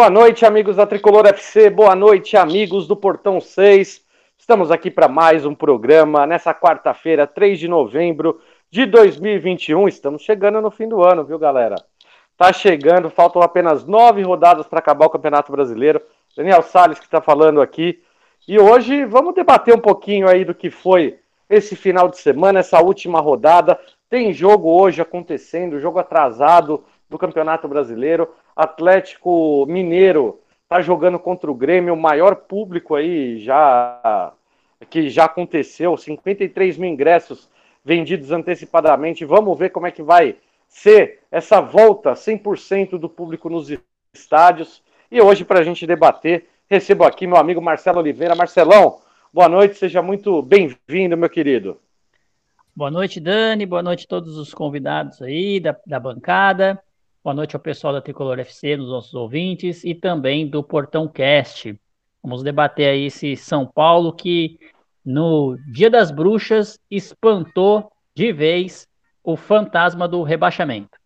Boa noite, amigos da Tricolor FC. Boa noite, amigos do Portão 6. Estamos aqui para mais um programa nessa quarta-feira, 3 de novembro de 2021. Estamos chegando no fim do ano, viu, galera? Tá chegando, faltam apenas nove rodadas para acabar o Campeonato Brasileiro. Daniel Salles que está falando aqui. E hoje vamos debater um pouquinho aí do que foi esse final de semana, essa última rodada. Tem jogo hoje acontecendo, jogo atrasado do Campeonato Brasileiro. Atlético Mineiro tá jogando contra o Grêmio, o maior público aí já que já aconteceu, 53 mil ingressos vendidos antecipadamente. Vamos ver como é que vai ser essa volta 100% do público nos estádios. E hoje, para a gente debater, recebo aqui meu amigo Marcelo Oliveira. Marcelão, boa noite, seja muito bem-vindo, meu querido. Boa noite, Dani. Boa noite a todos os convidados aí da, da bancada. Boa noite ao pessoal da Tricolor FC, dos nossos ouvintes e também do Portão Cast. Vamos debater aí esse São Paulo que no Dia das Bruxas espantou de vez o fantasma do rebaixamento.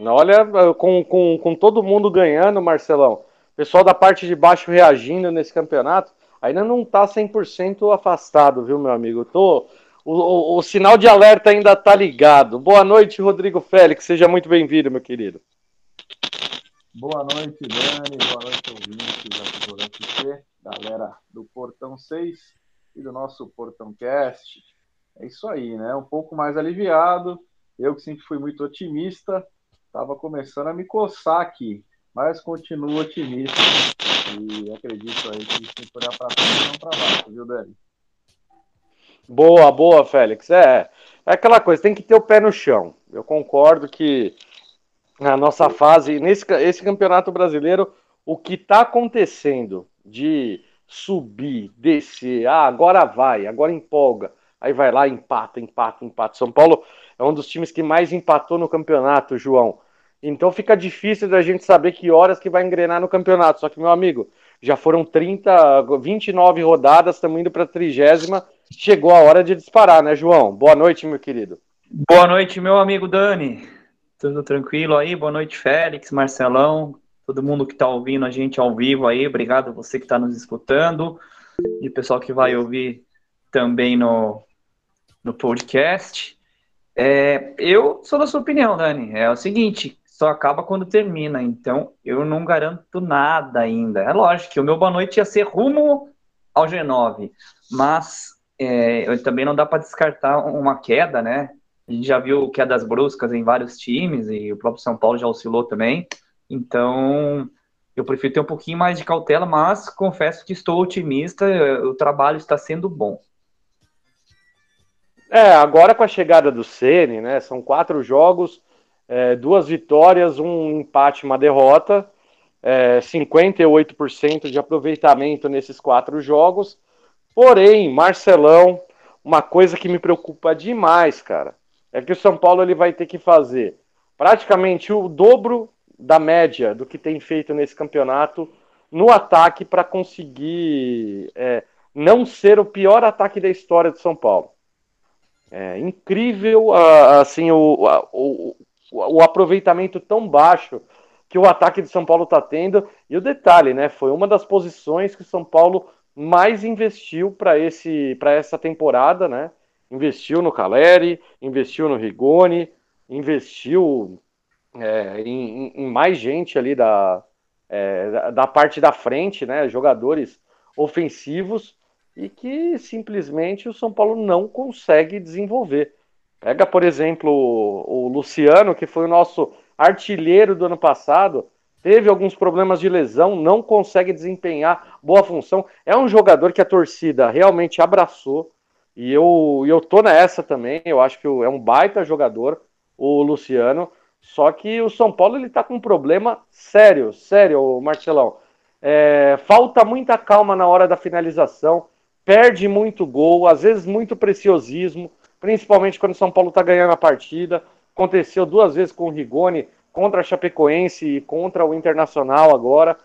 Olha, com, com, com todo mundo ganhando, Marcelão, pessoal da parte de baixo reagindo nesse campeonato, ainda não está 100% afastado, viu, meu amigo? Tô, o, o, sinal de alerta ainda está ligado. Boa noite, Rodrigo Félix, seja muito bem-vindo, meu querido. Boa noite, Dani, boa noite, ouvintes da UFC, galera do Portão 6 e do nosso Portão Cast. É isso aí, né? Um pouco mais aliviado. Eu que sempre fui muito otimista, estava começando a me coçar aqui, mas continuo otimista e acredito aí que tem que olhar para frente e não para baixo, viu, Dani? Boa, boa, Félix. É, é aquela coisa, tem que ter o pé no chão. Eu concordo que na nossa fase, nesse esse campeonato brasileiro, o que está acontecendo de subir, descer, ah, agora vai, agora empolga, aí vai lá, empata, empata, empata. São Paulo é um dos times que mais empatou no campeonato, João. Então fica difícil da gente saber que horas que vai engrenar no campeonato. Só que, meu amigo, já foram 30, 29 rodadas, estamos indo para a trigésima. Chegou a hora de disparar, né, João? Boa noite, meu querido. Boa noite, meu amigo Dani. Tudo tranquilo aí? Boa noite, Félix, Marcelão, todo mundo que está ouvindo a gente ao vivo aí. Obrigado você que está nos escutando e o pessoal que vai ouvir também no, no podcast. É, eu sou da sua opinião, Dani. É o seguinte, só acaba quando termina, então eu não garanto nada ainda. É lógico que o meu boa noite ia ser rumo ao G9, mas é, também não dá para descartar uma queda, né? A gente já viu quedas bruscas em vários times e o próprio São Paulo já oscilou também. Então, eu prefiro ter um pouquinho mais de cautela, mas confesso que estou otimista, o trabalho está sendo bom. É, agora com a chegada do Ceni, né? São quatro jogos, é, duas vitórias, um empate, uma derrota, é, 58% de aproveitamento nesses quatro jogos. Porém, Marcelão, uma coisa que me preocupa demais, cara, é que o São Paulo ele vai ter que fazer praticamente o dobro da média do que tem feito nesse campeonato no ataque para conseguir é, não ser o pior ataque da história de São Paulo. É incrível assim o, o, o aproveitamento tão baixo que o ataque de São Paulo está tendo. E o detalhe, né? Foi uma das posições que o São Paulo mais investiu para esse para essa temporada, né? Investiu no Caleri, investiu no Rigoni, investiu é, em, em, mais gente ali da, é, da parte da frente, né? Jogadores ofensivos e que simplesmente o São Paulo não consegue desenvolver. Pega, por exemplo, o, o Luciano, que foi o nosso artilheiro do ano passado, teve alguns problemas de lesão, não consegue desempenhar boa função. É um jogador que a torcida realmente abraçou. E eu, eu tô nessa também. Eu acho que é um baita jogador, o Luciano. Só que o São Paulo ele tá com um problema sério, sério, Marcelão. É, falta muita calma na hora da finalização perde muito gol, às vezes muito preciosismo, principalmente quando o São Paulo está ganhando a partida. Aconteceu duas vezes com o Rigoni, contra a Chapecoense e contra o Internacional agora.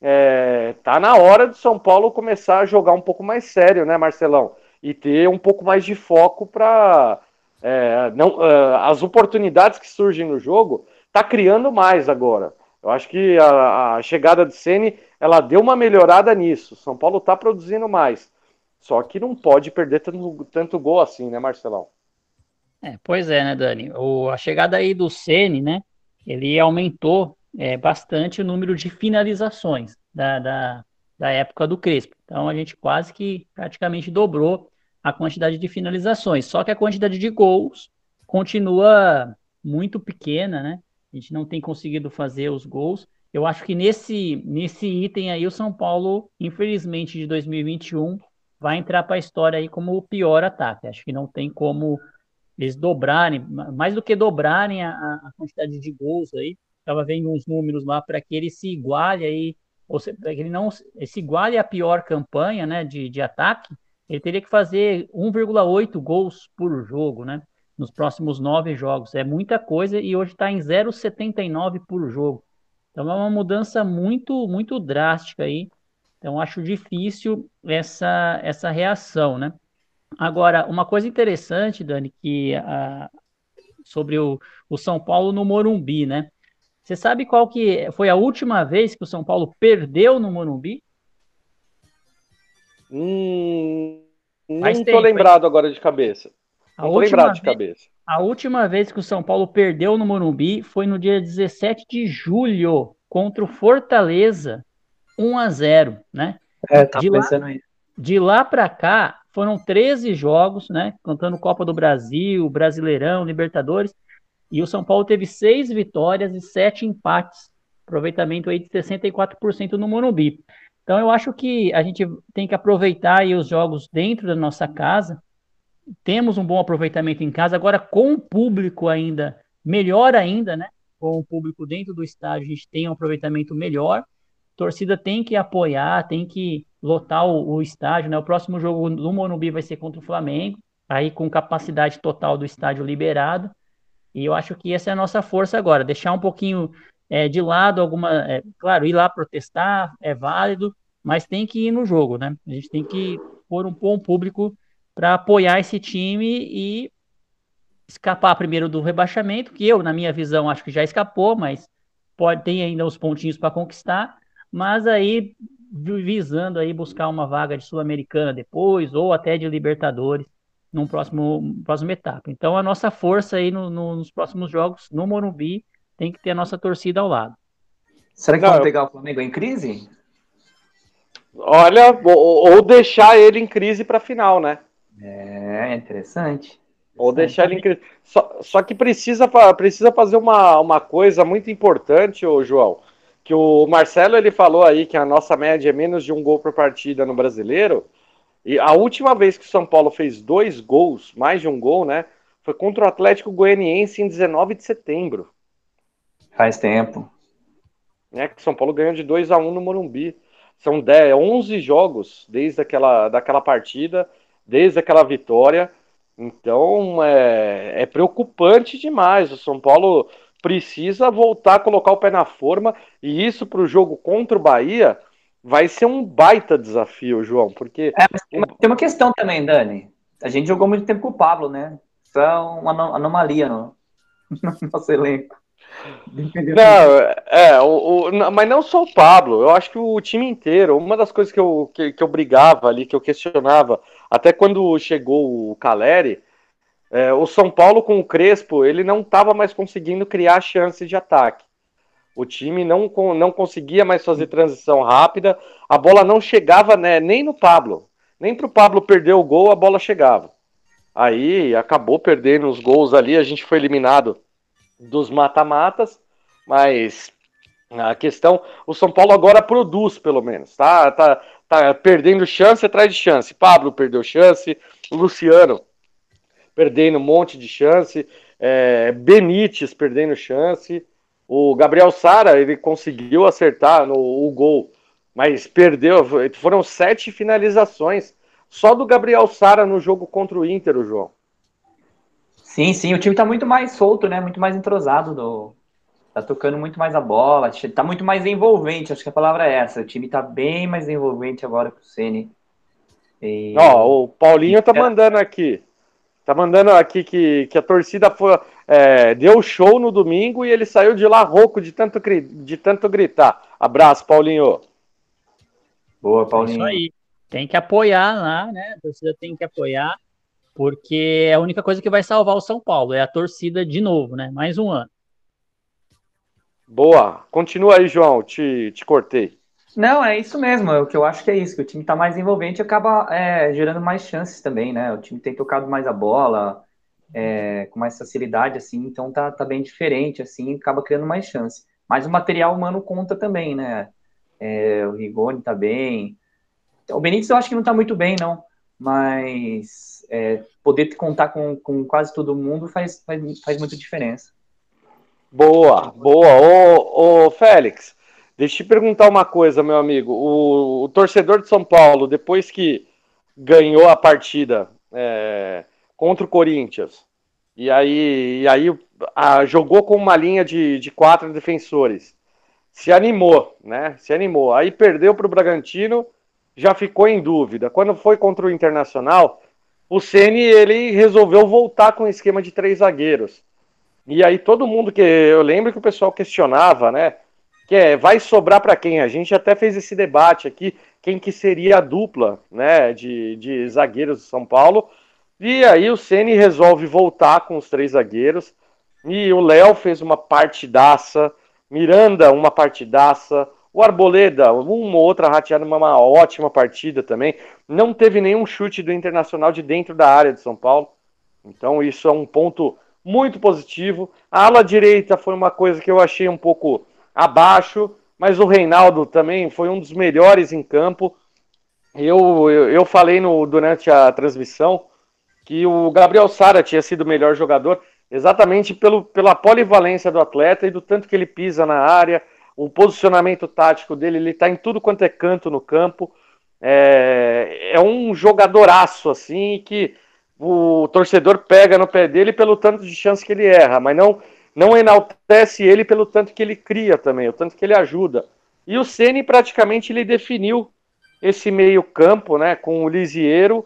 É, tá na hora do São Paulo começar a jogar um pouco mais sério, né, Marcelão? E ter um pouco mais de foco para é, não uh, as oportunidades que surgem no jogo tá criando mais agora. Eu acho que a, a chegada de Ceni ela deu uma melhorada nisso. São Paulo tá produzindo mais. Só que não pode perder tanto, tanto gol assim, né, Marcelão? É, pois é, né, Dani? O, a chegada aí do Ceni, né? Ele aumentou é, bastante o número de finalizações da, da, da época do Crespo. Então a gente quase que praticamente dobrou a quantidade de finalizações. Só que a quantidade de gols continua muito pequena, né? A gente não tem conseguido fazer os gols. Eu acho que nesse, nesse item aí, o São Paulo, infelizmente, de 2021, vai entrar para a história aí como o pior ataque. Acho que não tem como eles dobrarem, mais do que dobrarem a, a quantidade de gols aí. Estava vendo uns números lá para que ele se iguale aí, ou para que ele não se iguale a pior campanha né, de, de ataque, ele teria que fazer 1,8 gols por jogo, né? Nos próximos nove jogos. É muita coisa e hoje está em 0,79 por jogo. Então é uma mudança muito, muito drástica aí. Então acho difícil essa, essa reação, né? Agora, uma coisa interessante, Dani, que uh, sobre o, o São Paulo no Morumbi, né? Você sabe qual que foi a última vez que o São Paulo perdeu no Morumbi? Hum, não estou lembrado agora de cabeça. Não estou lembrado de cabeça. A última vez que o São Paulo perdeu no Morumbi foi no dia 17 de julho contra o Fortaleza, 1 a 0, né? É, tá de pensando lá, aí. De lá para cá, foram 13 jogos, né? Contando Copa do Brasil, Brasileirão, Libertadores. E o São Paulo teve seis vitórias e sete empates. Aproveitamento aí de 64% no Morumbi. Então eu acho que a gente tem que aproveitar aí os jogos dentro da nossa casa. Temos um bom aproveitamento em casa, agora com o público ainda, melhor ainda, né? Com o público dentro do estádio, a gente tem um aproveitamento melhor. A torcida tem que apoiar, tem que lotar o, o estádio, né? O próximo jogo no Morumbi vai ser contra o Flamengo, aí com capacidade total do estádio liberado. E eu acho que essa é a nossa força agora, deixar um pouquinho é, de lado alguma. É, claro, ir lá protestar é válido, mas tem que ir no jogo, né? A gente tem que pôr um bom público para apoiar esse time e escapar primeiro do rebaixamento, que eu, na minha visão, acho que já escapou, mas pode ter ainda os pontinhos para conquistar, mas aí visando aí buscar uma vaga de sul-americana depois ou até de Libertadores num próximo próxima etapa. Então a nossa força aí no, no, nos próximos jogos no Morumbi tem que ter a nossa torcida ao lado. Será que vamos pegar o Flamengo em crise? Olha, ou, ou deixar ele em crise para final, né? É, interessante. Ou deixar ele em crise. Só, só que precisa, precisa fazer uma, uma coisa muito importante, ô João. Que o Marcelo ele falou aí que a nossa média é menos de um gol por partida no brasileiro. E a última vez que o São Paulo fez dois gols, mais de um gol, né? Foi contra o Atlético Goianiense em 19 de setembro. Faz tempo. É que São Paulo ganhou de 2 a 1 no Morumbi. São 10, 11 jogos desde aquela daquela partida, desde aquela vitória. Então é, é preocupante demais. O São Paulo precisa voltar a colocar o pé na forma. E isso para o jogo contra o Bahia vai ser um baita desafio, João. Porque. É, tem, uma, tem uma questão também, Dani. A gente jogou muito tempo com o Pablo, né? Isso é uma anomalia no, no nosso elenco. Não, é, o, o, mas não só o Pablo, eu acho que o time inteiro. Uma das coisas que eu, que, que eu brigava ali, que eu questionava, até quando chegou o Caleri, é, o São Paulo com o Crespo, ele não estava mais conseguindo criar chance de ataque. O time não, não conseguia mais fazer transição rápida, a bola não chegava né, nem no Pablo. Nem para o Pablo perder o gol, a bola chegava. Aí acabou perdendo os gols ali, a gente foi eliminado dos mata-matas, mas a questão, o São Paulo agora produz, pelo menos, tá? Tá, tá perdendo chance atrás de chance. Pablo perdeu chance, Luciano perdendo um monte de chance, é, Benítez perdendo chance, o Gabriel Sara ele conseguiu acertar no o gol, mas perdeu. Foram sete finalizações só do Gabriel Sara no jogo contra o Inter, o João. Sim, sim, o time tá muito mais solto, né? Muito mais entrosado do, tá tocando muito mais a bola, tá muito mais envolvente, acho que a palavra é essa. O time tá bem mais envolvente agora com o Ceni. E... Ó, o Paulinho tá mandando aqui. Tá mandando aqui que, que a torcida foi, é, deu show no domingo e ele saiu de lá rouco de tanto, de tanto gritar. Abraço, Paulinho. Boa, Paulinho. É isso aí. Tem que apoiar lá, né? A torcida tem que apoiar, porque é a única coisa que vai salvar o São Paulo. É a torcida de novo, né? Mais um ano. Boa. Continua aí, João. Te, te cortei. Não, é isso mesmo. É o que eu acho que é isso. Que o time está mais envolvente e acaba é, gerando mais chances também, né? O time tem tocado mais a bola, é, com mais facilidade, assim. Então tá, tá bem diferente, assim. Acaba criando mais chances. Mas o material humano conta também, né? É, o Rigoni tá bem. O Benítez eu acho que não tá muito bem, não. Mas é, poder contar com, com quase todo mundo faz, faz, faz muita diferença. Boa, boa. Ô, ô Félix, deixa eu te perguntar uma coisa, meu amigo. O, o torcedor de São Paulo, depois que ganhou a partida é, contra o Corinthians, e aí, e aí a, jogou com uma linha de, de quatro defensores, se animou, né? Se animou. Aí perdeu para o Bragantino, já ficou em dúvida. Quando foi contra o Internacional, o Ceni ele resolveu voltar com o esquema de três zagueiros. E aí todo mundo que eu lembro que o pessoal questionava, né? Que é, vai sobrar para quem? A gente até fez esse debate aqui, quem que seria a dupla, né, de, de zagueiros do São Paulo. E aí o Ceni resolve voltar com os três zagueiros. E o Léo fez uma partidaça, Miranda uma partidaça, o Arboleda, uma outra rateada, uma ótima partida também. Não teve nenhum chute do Internacional de dentro da área de São Paulo. Então isso é um ponto muito positivo. A ala direita foi uma coisa que eu achei um pouco abaixo, mas o Reinaldo também foi um dos melhores em campo. Eu, eu, eu falei no, durante a transmissão que o Gabriel Sara tinha sido o melhor jogador exatamente pelo, pela polivalência do atleta e do tanto que ele pisa na área, o posicionamento tático dele, ele está em tudo quanto é canto no campo. É, é um jogadoraço, assim, que o torcedor pega no pé dele pelo tanto de chance que ele erra, mas não, não enaltece ele pelo tanto que ele cria também, o tanto que ele ajuda. E o Ceni praticamente ele definiu esse meio campo, né, com o Lisieiro,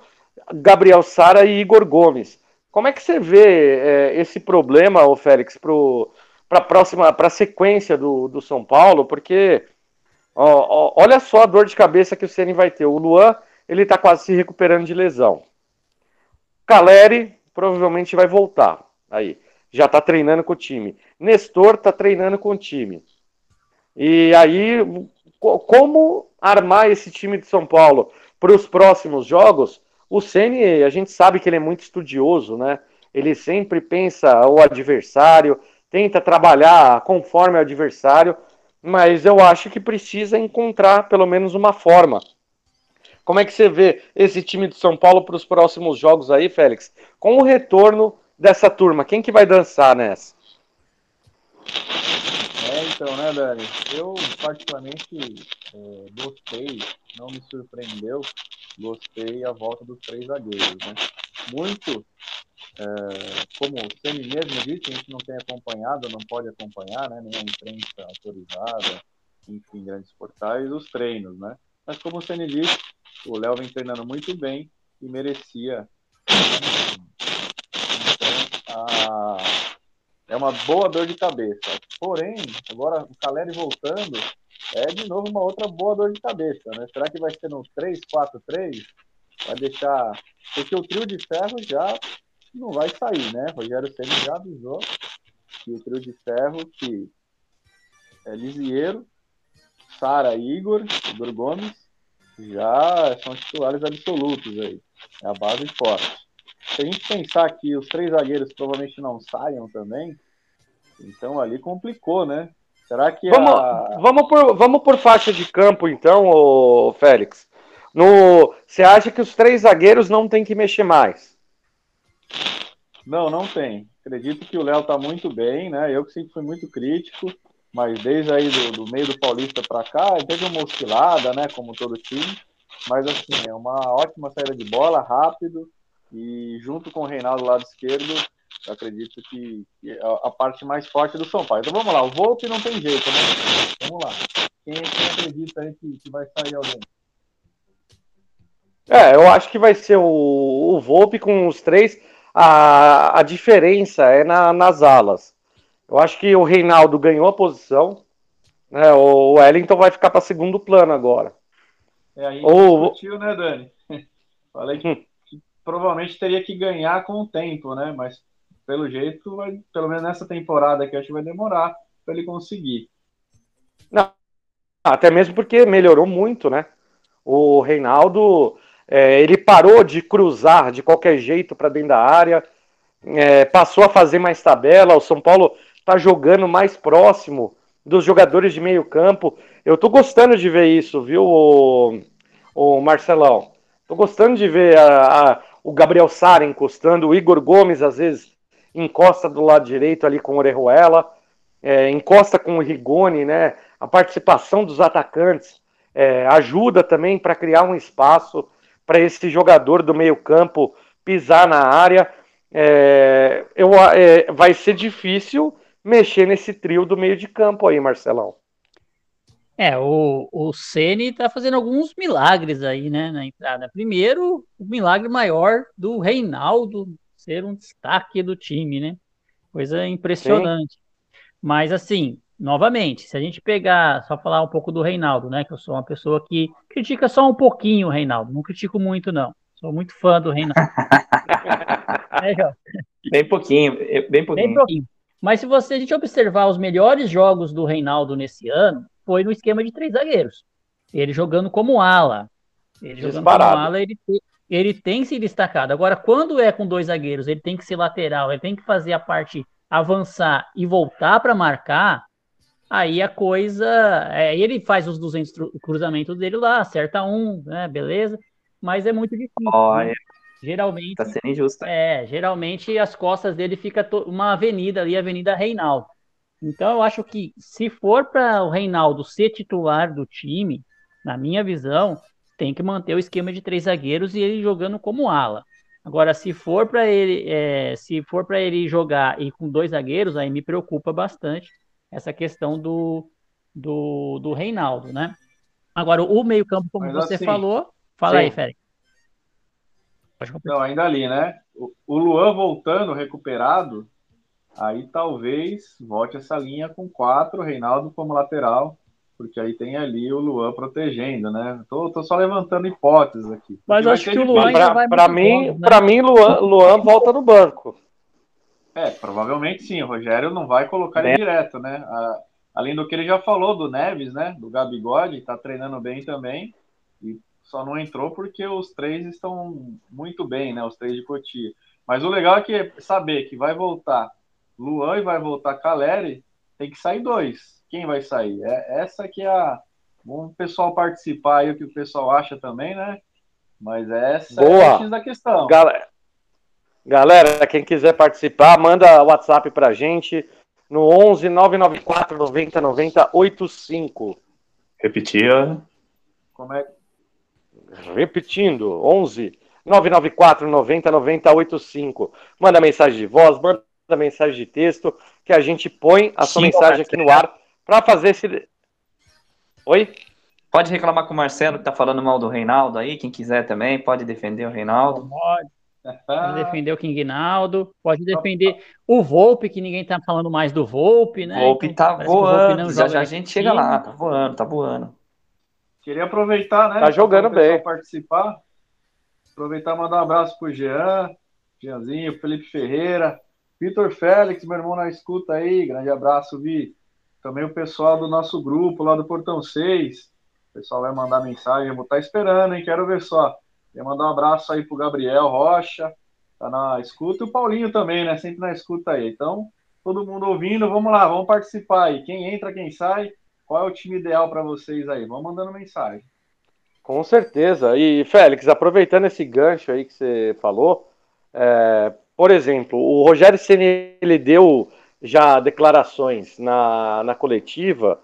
Gabriel Sara e Igor Gomes. Como é que você vê é, esse problema, ô Félix, para a próxima, para a sequência do, do São Paulo? Porque ó, ó, olha só a dor de cabeça que o Ceni vai ter. O Luan ele está quase se recuperando de lesão. Caleri provavelmente vai voltar. Aí, já está treinando com o time. Nestor está treinando com o time. E aí, como armar esse time de São Paulo para os próximos jogos? O Ceni, a gente sabe que ele é muito estudioso, né? Ele sempre pensa o adversário, tenta trabalhar conforme o adversário, mas eu acho que precisa encontrar pelo menos uma forma como é que você vê esse time de São Paulo para os próximos jogos aí, Félix? Com o retorno dessa turma, quem que vai dançar nessa? É, então, né, Dani? Eu, particularmente, é, gostei, não me surpreendeu, gostei a volta dos três zagueiros, né? Muito, é, como o Semi mesmo disse, a gente não tem acompanhado, não pode acompanhar, né? Nem a imprensa autorizada, enfim, grandes portais, os treinos, né? Mas como o Semi disse, o Léo vem treinando muito bem e merecia. É uma boa dor de cabeça. Porém, agora o Caleri voltando, é de novo uma outra boa dor de cabeça, né? Será que vai ser no 3-4-3? Vai deixar. Porque o trio de ferro já não vai sair, né? Rogério Senna já avisou que o trio de ferro, que é Lisieiro, Sara Igor, Igor Gomes já são titulares absolutos aí. É a base forte. Se a gente pensar que os três zagueiros provavelmente não saiam também, então ali complicou, né? Será que vamos, a... vamos, por, vamos por faixa de campo então, ô, Félix. No, você acha que os três zagueiros não tem que mexer mais? Não, não tem. Acredito que o Léo tá muito bem, né? Eu que sempre fui muito crítico mas desde aí do, do meio do Paulista para cá, teve uma oscilada, né, como todo time, mas assim, é uma ótima saída de bola, rápido, e junto com o Reinaldo lado esquerdo, eu acredito que, é a parte mais forte do São Paulo. Então vamos lá, o Volpe não tem jeito, né? Vamos lá. Quem, quem acredita aí que, que vai sair alguém? É, eu acho que vai ser o, o Volpe com os três. A, a diferença é na, nas alas. Eu acho que o Reinaldo ganhou a posição. Né, o Wellington vai ficar para segundo plano agora. É, a gente Ou... discutiu, né, Dani? Falei que, que, provavelmente teria que ganhar com o tempo, né? Mas pelo jeito, vai, pelo menos nessa temporada aqui, acho que vai demorar para ele conseguir. Não, até mesmo porque melhorou muito, né? O Reinaldo é, ele parou de cruzar de qualquer jeito para dentro da área, é, passou a fazer mais tabela. O São Paulo está jogando mais próximo dos jogadores de meio campo. Eu estou gostando de ver isso, viu, o, o Marcelão? Estou gostando de ver a, a, o Gabriel Sara encostando, o Igor Gomes às vezes encosta do lado direito ali com o Orejuela, é, encosta com o Rigoni, né? A participação dos atacantes é, ajuda também para criar um espaço para esse jogador do meio-campo pisar na área. É, eu, é, vai ser difícil mexer nesse trio do meio de campo aí, Marcelão. É, o, o Ceni tá fazendo alguns milagres aí, né, na entrada. Primeiro, o milagre maior do Reinaldo ser um destaque do time, né? Coisa impressionante. Sim. Mas assim, novamente, se a gente pegar, só falar um pouco do Reinaldo, né? Que eu sou uma pessoa que critica só um pouquinho o Reinaldo, não critico muito, não. Sou muito fã do Reinaldo. é, bem pouquinho, bem pouquinho. Bem pouquinho. Mas se você a gente observar os melhores jogos do Reinaldo nesse ano, foi no esquema de três zagueiros. Ele jogando como ala. Ele jogando Disparado. como ala, ele, ele tem se destacado. Agora, quando é com dois zagueiros, ele tem que ser lateral, ele tem que fazer a parte avançar e voltar para marcar, aí a coisa. É, ele faz os 200 cruzamentos dele lá, acerta um, né? Beleza. Mas é muito difícil. Oh, né? Geralmente. Tá sendo injusto. É, geralmente as costas dele fica uma avenida ali, a Avenida Reinaldo. Então eu acho que se for para o Reinaldo ser titular do time, na minha visão, tem que manter o esquema de três zagueiros e ele jogando como ala. Agora, se for para ele, é, se for para ele jogar e com dois zagueiros, aí me preocupa bastante essa questão do, do, do Reinaldo, né? Agora, o meio-campo, como Mas você assim, falou, fala sim. aí, Félix. Não, ainda ali, né? O, o Luan voltando recuperado, aí talvez volte essa linha com quatro, Reinaldo como lateral, porque aí tem ali o Luan protegendo, né? Tô, tô só levantando hipóteses aqui. Mas acho que o Luan ainda vai Para mim, né? para mim Luan, Luan volta no banco. É, provavelmente sim. O Rogério não vai colocar ele é. direto, né? A, além do que ele já falou do Neves, né? Do Gabigode, tá treinando bem também. E só não entrou porque os três estão muito bem, né? Os três de Cotia. Mas o legal é que saber que vai voltar Luan e vai voltar Caleri, tem que sair dois. Quem vai sair? É, essa que é a. Vamos o pessoal participar aí, o que o pessoal acha também, né? Mas essa Boa. é a da questão. Galera, galera, quem quiser participar, manda WhatsApp pra gente no 11 994 90 90 85. Repetia. Como é? Repetindo, 11 994 90 90 85. Manda mensagem de voz, manda mensagem de texto, que a gente põe a sua Sim, mensagem aqui no ar para fazer esse. Oi? Pode reclamar com o Marcelo que tá falando mal do Reinaldo aí, quem quiser também, pode defender o Reinaldo. Pode. Pode defender o King Naldo, pode defender o Volpe, que ninguém tá falando mais do Volpe, né? Volpe então, tá voando, Volpe já, já a gente chega lá, tá voando, tá voando. Queria aproveitar, né? Tá jogando bem. participar. Aproveitar e mandar um abraço pro Jean, Jeanzinho, Felipe Ferreira, Vitor Félix, meu irmão na escuta aí, grande abraço, Vi. Também o pessoal do nosso grupo lá do Portão 6. O pessoal vai mandar mensagem, eu vou estar tá esperando, hein? Quero ver só. Quer mandar um abraço aí pro Gabriel Rocha, tá na escuta, e o Paulinho também, né? Sempre na escuta aí. Então, todo mundo ouvindo, vamos lá, vamos participar aí. Quem entra, quem sai, qual é o time ideal para vocês aí? Vão mandando mensagem. Com certeza. E, Félix, aproveitando esse gancho aí que você falou, é, por exemplo, o Rogério Ceni ele deu já declarações na, na coletiva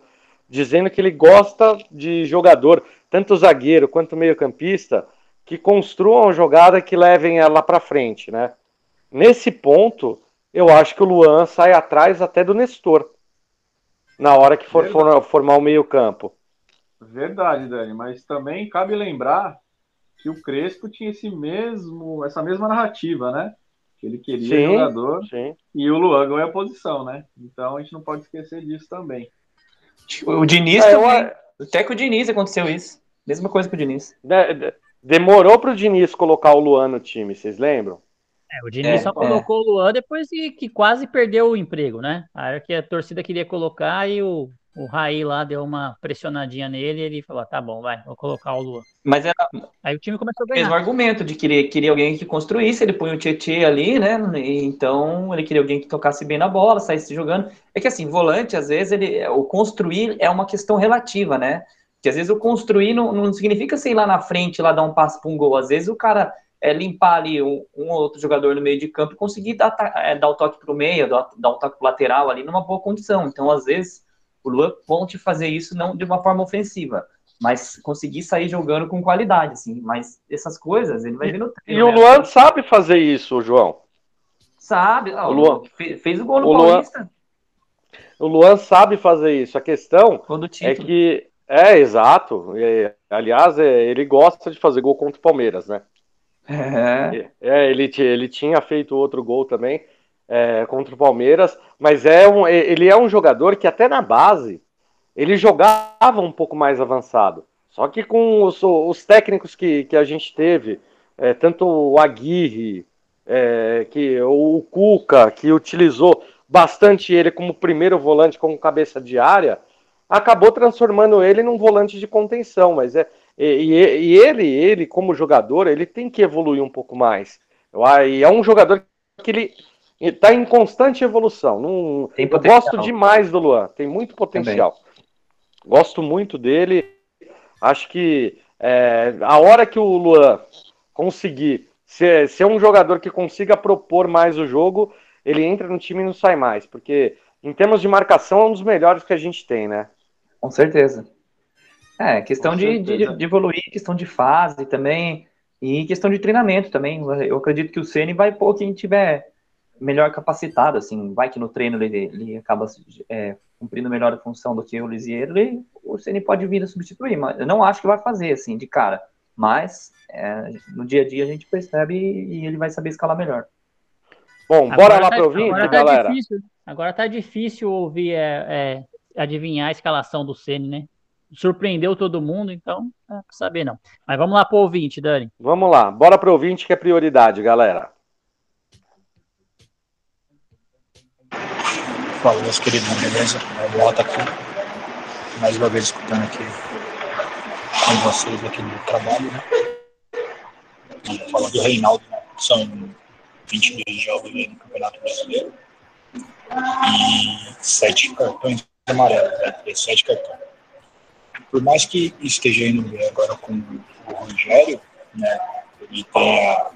dizendo que ele gosta de jogador, tanto zagueiro quanto meio-campista, que construam jogada que levem ela para frente, né? Nesse ponto, eu acho que o Luan sai atrás até do Nestor. Na hora que for formar o meio-campo. Verdade, Dani, mas também cabe lembrar que o Crespo tinha esse mesmo, essa mesma narrativa, né? Que ele queria sim, jogador sim. e o Luan ganhou a posição, né? Então a gente não pode esquecer disso também. O Diniz é, também. Eu... Até com o Diniz aconteceu isso. Mesma coisa com o Diniz. Demorou para o Diniz colocar o Luan no time, vocês lembram? É, o Diniz é, só colocou é. o Luan depois que, que, quase perdeu o emprego, né? Aí que a torcida queria colocar e o, o Raí lá deu uma pressionadinha nele e ele falou: tá bom, vai, vou colocar o Luan. Mas era. Aí o time começou a ganhar. Mesmo argumento de querer, querer alguém que construísse, ele põe o Tietchan ali, né? Então ele queria alguém que tocasse bem na bola, saísse jogando. É que assim, volante, às vezes, ele, o construir é uma questão relativa, né? Que às vezes o construir não, não significa sei lá na frente, lá dar um passo para um gol. Às vezes o cara é, limpar ali um, um, ou outro jogador no meio de campo e conseguir dar, é, dar o toque para o meio, dar, dar um toque pro lateral ali numa boa condição. Então, às vezes, o Luan pode fazer isso não de uma forma ofensiva, mas conseguir sair jogando com qualidade, assim. Mas essas coisas ele vai ver no treino. E o né? Luan sabe fazer isso, João. Sabe. o Luan fez, fez o gol no o Paulista. Luan, o Luan sabe fazer isso. A questão é que é exato. É, aliás, é, ele gosta de fazer gol contra o Palmeiras, né? É. é, ele, ele tinha feito outro gol também é, contra o Palmeiras, mas é um, ele é um jogador que até na base ele jogava um pouco mais avançado. Só que com os, os técnicos que, que a gente teve, é, tanto o Aguirre, é, que o Cuca, que utilizou bastante ele como primeiro volante, como cabeça de área, acabou transformando ele num volante de contenção. Mas é, e, e, ele, ele, como jogador, ele tem que evoluir um pouco mais. E é um jogador que ele está em constante evolução. Não, eu gosto demais do Luan, tem muito potencial. Também. Gosto muito dele. Acho que é, a hora que o Luan conseguir ser, ser um jogador que consiga propor mais o jogo, ele entra no time e não sai mais. Porque em termos de marcação é um dos melhores que a gente tem, né? Com certeza. É, questão de, de, de, evoluir, questão de fase também, e questão de treinamento também. Eu acredito que o Ceni vai pôr quem tiver melhor capacitado, assim, vai que no treino ele, ele acaba é, cumprindo melhor a função do que o Lisieiro, e o Ceni pode vir a substituir, mas eu não acho que vai fazer, assim, de cara. Mas é, no dia a dia a gente percebe e ele vai saber escalar melhor. Bom, bora agora lá tá, para ouvir, agora tá galera. Difícil, agora tá difícil ouvir, é, é, adivinhar a escalação do Ceni, né? surpreendeu todo mundo, então não é pra saber não. Mas vamos lá pro ouvinte, Dani. Vamos lá, bora pro ouvinte que é prioridade, galera. Fala, meus queridos, beleza? É o aqui. Mais uma vez escutando aqui com vocês aqui no trabalho, né? Fala do Reinaldo, né? São 22 jogos aí no Campeonato Brasileiro. E sete cartões amarelos, né? Sete cartões por mais que esteja indo bem agora com o Rogério, né, ele tenha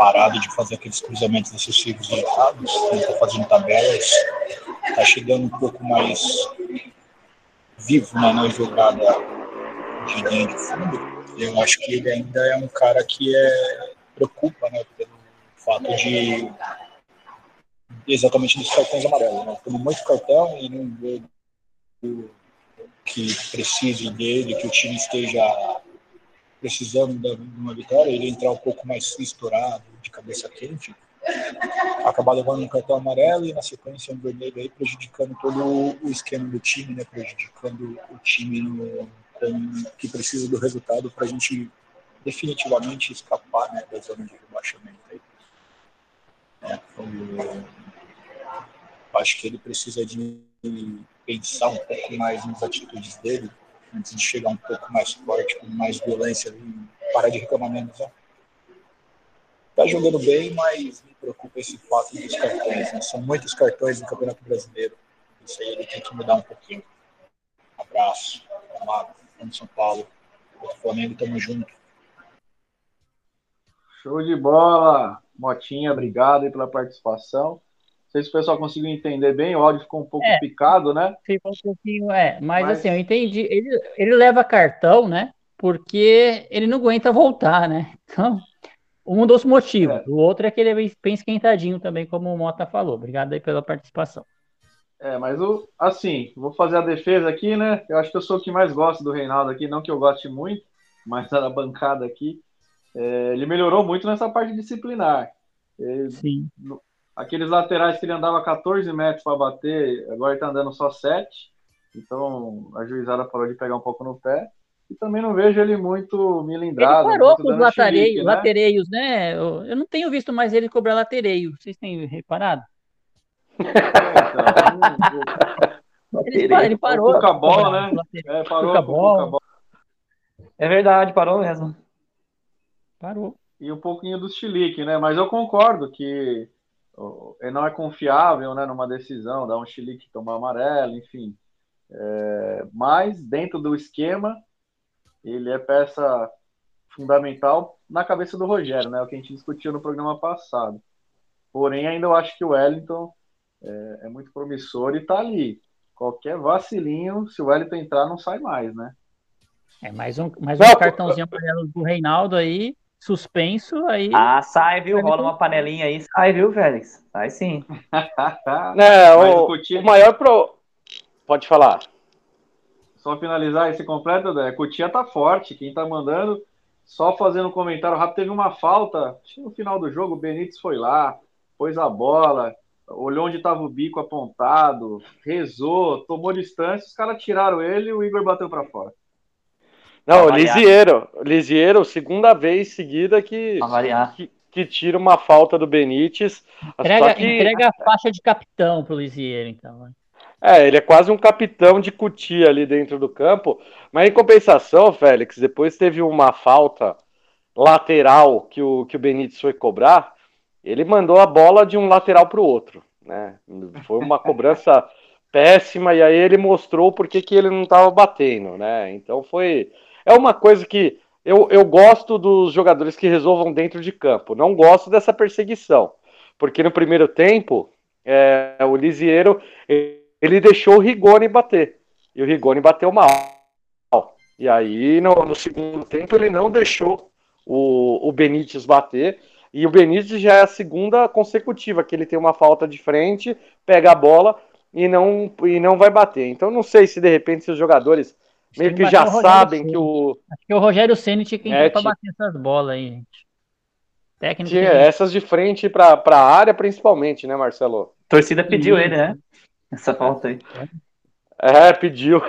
parado de fazer aqueles cruzamentos excessivos e errados, ele está fazendo tabelas, está chegando um pouco mais vivo né, na jogada de linha de fundo. Eu acho que ele ainda é um cara que é, preocupa né, pelo fato de exatamente dos cartões amarelos. Né? Muito cartão e não vê que precise dele, que o time esteja precisando de uma vitória, ele entrar um pouco mais estourado, de cabeça quente, acabar levando um cartão amarelo e na sequência um vermelho aí, prejudicando todo o esquema do time, né? prejudicando o time no, que precisa do resultado para a gente definitivamente escapar né, da zona de rebaixamento. Aí. É, então, acho que ele precisa de pensar um pouco mais nas atitudes dele, antes de chegar um pouco mais forte, com mais violência parar de reclamar menos. Né? Tá jogando bem, mas me preocupa esse fato dos cartões. Né? São muitos cartões no Campeonato Brasileiro. Isso aí ele tem que mudar um pouquinho. Abraço, amado, vamos São Paulo. O Flamengo, tamo junto. Show de bola! Motinha, obrigado aí pela participação. Não sei se o pessoal conseguiu entender bem, o áudio ficou um pouco é, picado, né? Ficou um pouquinho, é. Mas, mas, assim, eu entendi. Ele, ele leva cartão, né? Porque ele não aguenta voltar, né? Então, um dos motivos. É. O outro é que ele é bem esquentadinho também, como o Mota falou. Obrigado aí pela participação. É, mas o, assim, vou fazer a defesa aqui, né? Eu acho que eu sou o que mais gosto do Reinaldo aqui, não que eu goste muito, mas tá na bancada aqui. É, ele melhorou muito nessa parte disciplinar. Ele, Sim. Aqueles laterais que ele andava 14 metros para bater, agora ele tá andando só 7. Então a juizada parou de pegar um pouco no pé. E também não vejo ele muito milindrado. Ele parou com os latereios, né? latereios, né? Eu, não tenho visto mais ele cobrar latereio. Vocês têm reparado? É, então, ele, ele, parou. Com a bola, né? É, parou com a bola. É verdade, parou mesmo. Parou. E um pouquinho do chilique, né? Mas eu concordo que ele não é confiável né, numa decisão, dar um chilique tomar amarelo, enfim. É, mas dentro do esquema, ele é peça fundamental na cabeça do Rogério, né? O que a gente discutiu no programa passado. Porém, ainda eu acho que o Wellington é, é muito promissor e tá ali. Qualquer vacilinho, se o Wellington entrar, não sai mais, né? É mais um, mais um cartãozinho amarelo do Reinaldo aí, suspenso aí. Ah, sai, viu? Rola uma panelinha aí, sai, viu, Félix? Sai sim. é, o, o, maior pro. Pode falar. Só finalizar esse completo, né? Cotia tá forte. Quem tá mandando, só fazendo um comentário rápido, teve uma falta. No final do jogo, o Benítez foi lá, pôs a bola, olhou onde estava o bico apontado, rezou, tomou distância, os caras tiraram ele e o Igor bateu para fora. Não, o Lisieiro, Lisieiro, segunda vez seguida que, que, que, tira uma falta do Benítez. Entrega, que... entrega a faixa de capitão pro Lisieiro, então. É, ele é quase um capitão de cutia ali dentro do campo. Mas em compensação, Félix, depois teve uma falta lateral que o, que o Benítez foi cobrar. Ele mandou a bola de um lateral para o outro. Né? Foi uma cobrança péssima e aí ele mostrou porque que ele não estava batendo. Né? Então foi. É uma coisa que eu, eu gosto dos jogadores que resolvam dentro de campo. Não gosto dessa perseguição. Porque no primeiro tempo, é, o Lisieiro ele deixou o Rigoni bater. E o Rigoni bateu mal. E aí, no, no segundo tempo, ele não deixou o, o Benítez bater. E o Benítez já é a segunda consecutiva, que ele tem uma falta de frente, pega a bola e não, e não vai bater. Então, não sei se de repente se os jogadores meio que já sabem que o. Acho que o Rogério Senna tinha que é, para bater essas bolas aí, gente. Técnico. Tinha essas de frente para a área, principalmente, né, Marcelo? A torcida pediu ele, né? Essa falta aí. É, pediu.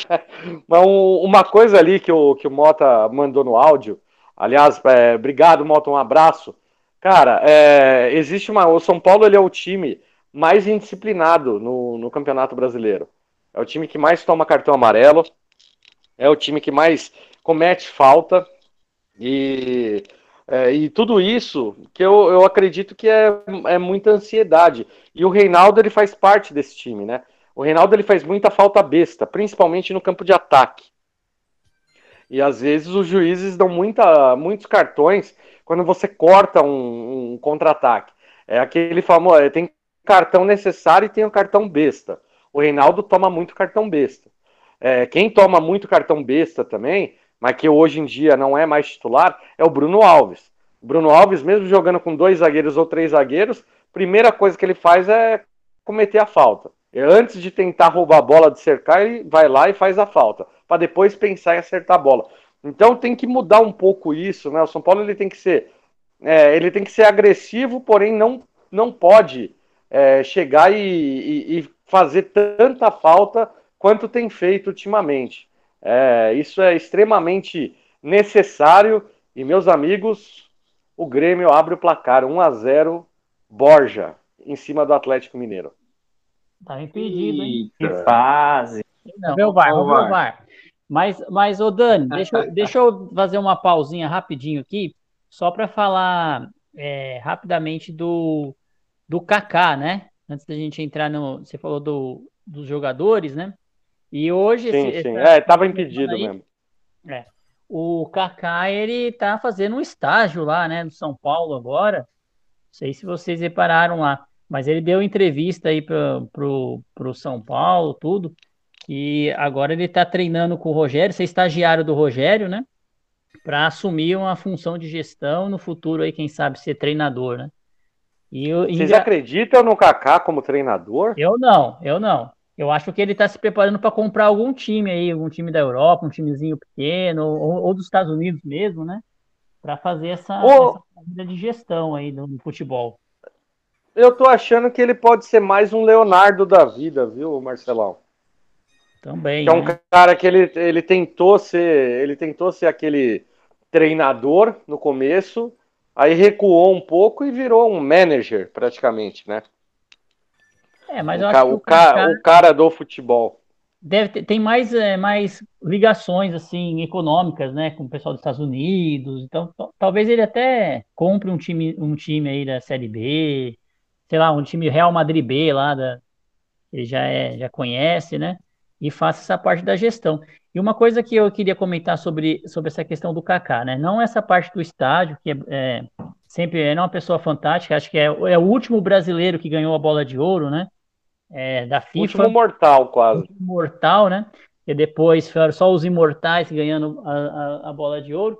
Mas um, uma coisa ali que o, que o Mota mandou no áudio, aliás, é, obrigado, Mota, um abraço. Cara, é, existe uma. O São Paulo ele é o time mais indisciplinado no, no Campeonato Brasileiro. É o time que mais toma cartão amarelo, é o time que mais comete falta. E é, e tudo isso que eu, eu acredito que é, é muita ansiedade. E o Reinaldo ele faz parte desse time, né? O Reinaldo ele faz muita falta besta, principalmente no campo de ataque. E às vezes os juízes dão muita, muitos cartões quando você corta um, um contra-ataque. É aquele famoso, é, tem cartão necessário e tem o cartão besta. O Reinaldo toma muito cartão besta. É, quem toma muito cartão besta também mas que hoje em dia não é mais titular, é o Bruno Alves. O Bruno Alves, mesmo jogando com dois zagueiros ou três zagueiros, primeira coisa que ele faz é cometer a falta. Antes de tentar roubar a bola de cercar, ele vai lá e faz a falta, para depois pensar em acertar a bola. Então tem que mudar um pouco isso, né? O São Paulo ele tem que ser, é, ele tem que ser agressivo, porém não, não pode é, chegar e, e, e fazer tanta falta quanto tem feito ultimamente. É, isso é extremamente necessário. E, meus amigos, o Grêmio abre o placar 1 a 0 Borja, em cima do Atlético Mineiro. Tá impedido, hein? Que fase. Não, meu VAR, meu VAR. Mas, mas ô Dani, deixa, deixa eu fazer uma pausinha rapidinho aqui, só para falar é, rapidamente do, do Kaká, né? Antes da gente entrar no. Você falou do, dos jogadores, né? E hoje. Sim, esse, sim. é, estava impedido aí, mesmo. É. O Kaká, ele tá fazendo um estágio lá, né, no São Paulo agora. Não sei se vocês repararam lá, mas ele deu entrevista aí para pro, pro São Paulo, tudo. E agora ele tá treinando com o Rogério, você é estagiário do Rogério, né? para assumir uma função de gestão no futuro aí, quem sabe ser treinador, né? E eu, Vocês ainda... acreditam no Kaká como treinador? Eu não, eu não. Eu acho que ele está se preparando para comprar algum time aí, algum time da Europa, um timezinho pequeno, ou, ou dos Estados Unidos mesmo, né? Para fazer essa, oh. essa de gestão aí no, no futebol. Eu tô achando que ele pode ser mais um Leonardo da vida, viu, Marcelão? Também. Que é um né? cara que ele, ele tentou ser. Ele tentou ser aquele treinador no começo, aí recuou um pouco e virou um manager, praticamente, né? É, mas o eu acho que o, cara, o cara do futebol. Deve ter, tem mais, é, mais ligações assim econômicas, né, com o pessoal dos Estados Unidos. Então, talvez ele até compre um time, um time aí da Série B, sei lá, um time Real Madrid B lá da ele já é, já conhece, né? E faça essa parte da gestão. E uma coisa que eu queria comentar sobre, sobre essa questão do Kaká, né? Não essa parte do estádio, que é, é sempre é uma pessoa fantástica, acho que é, é, o último brasileiro que ganhou a bola de ouro, né? É, da FIFA. Último mortal, quase. Último mortal, né? E depois foram só os imortais ganhando a, a, a bola de ouro,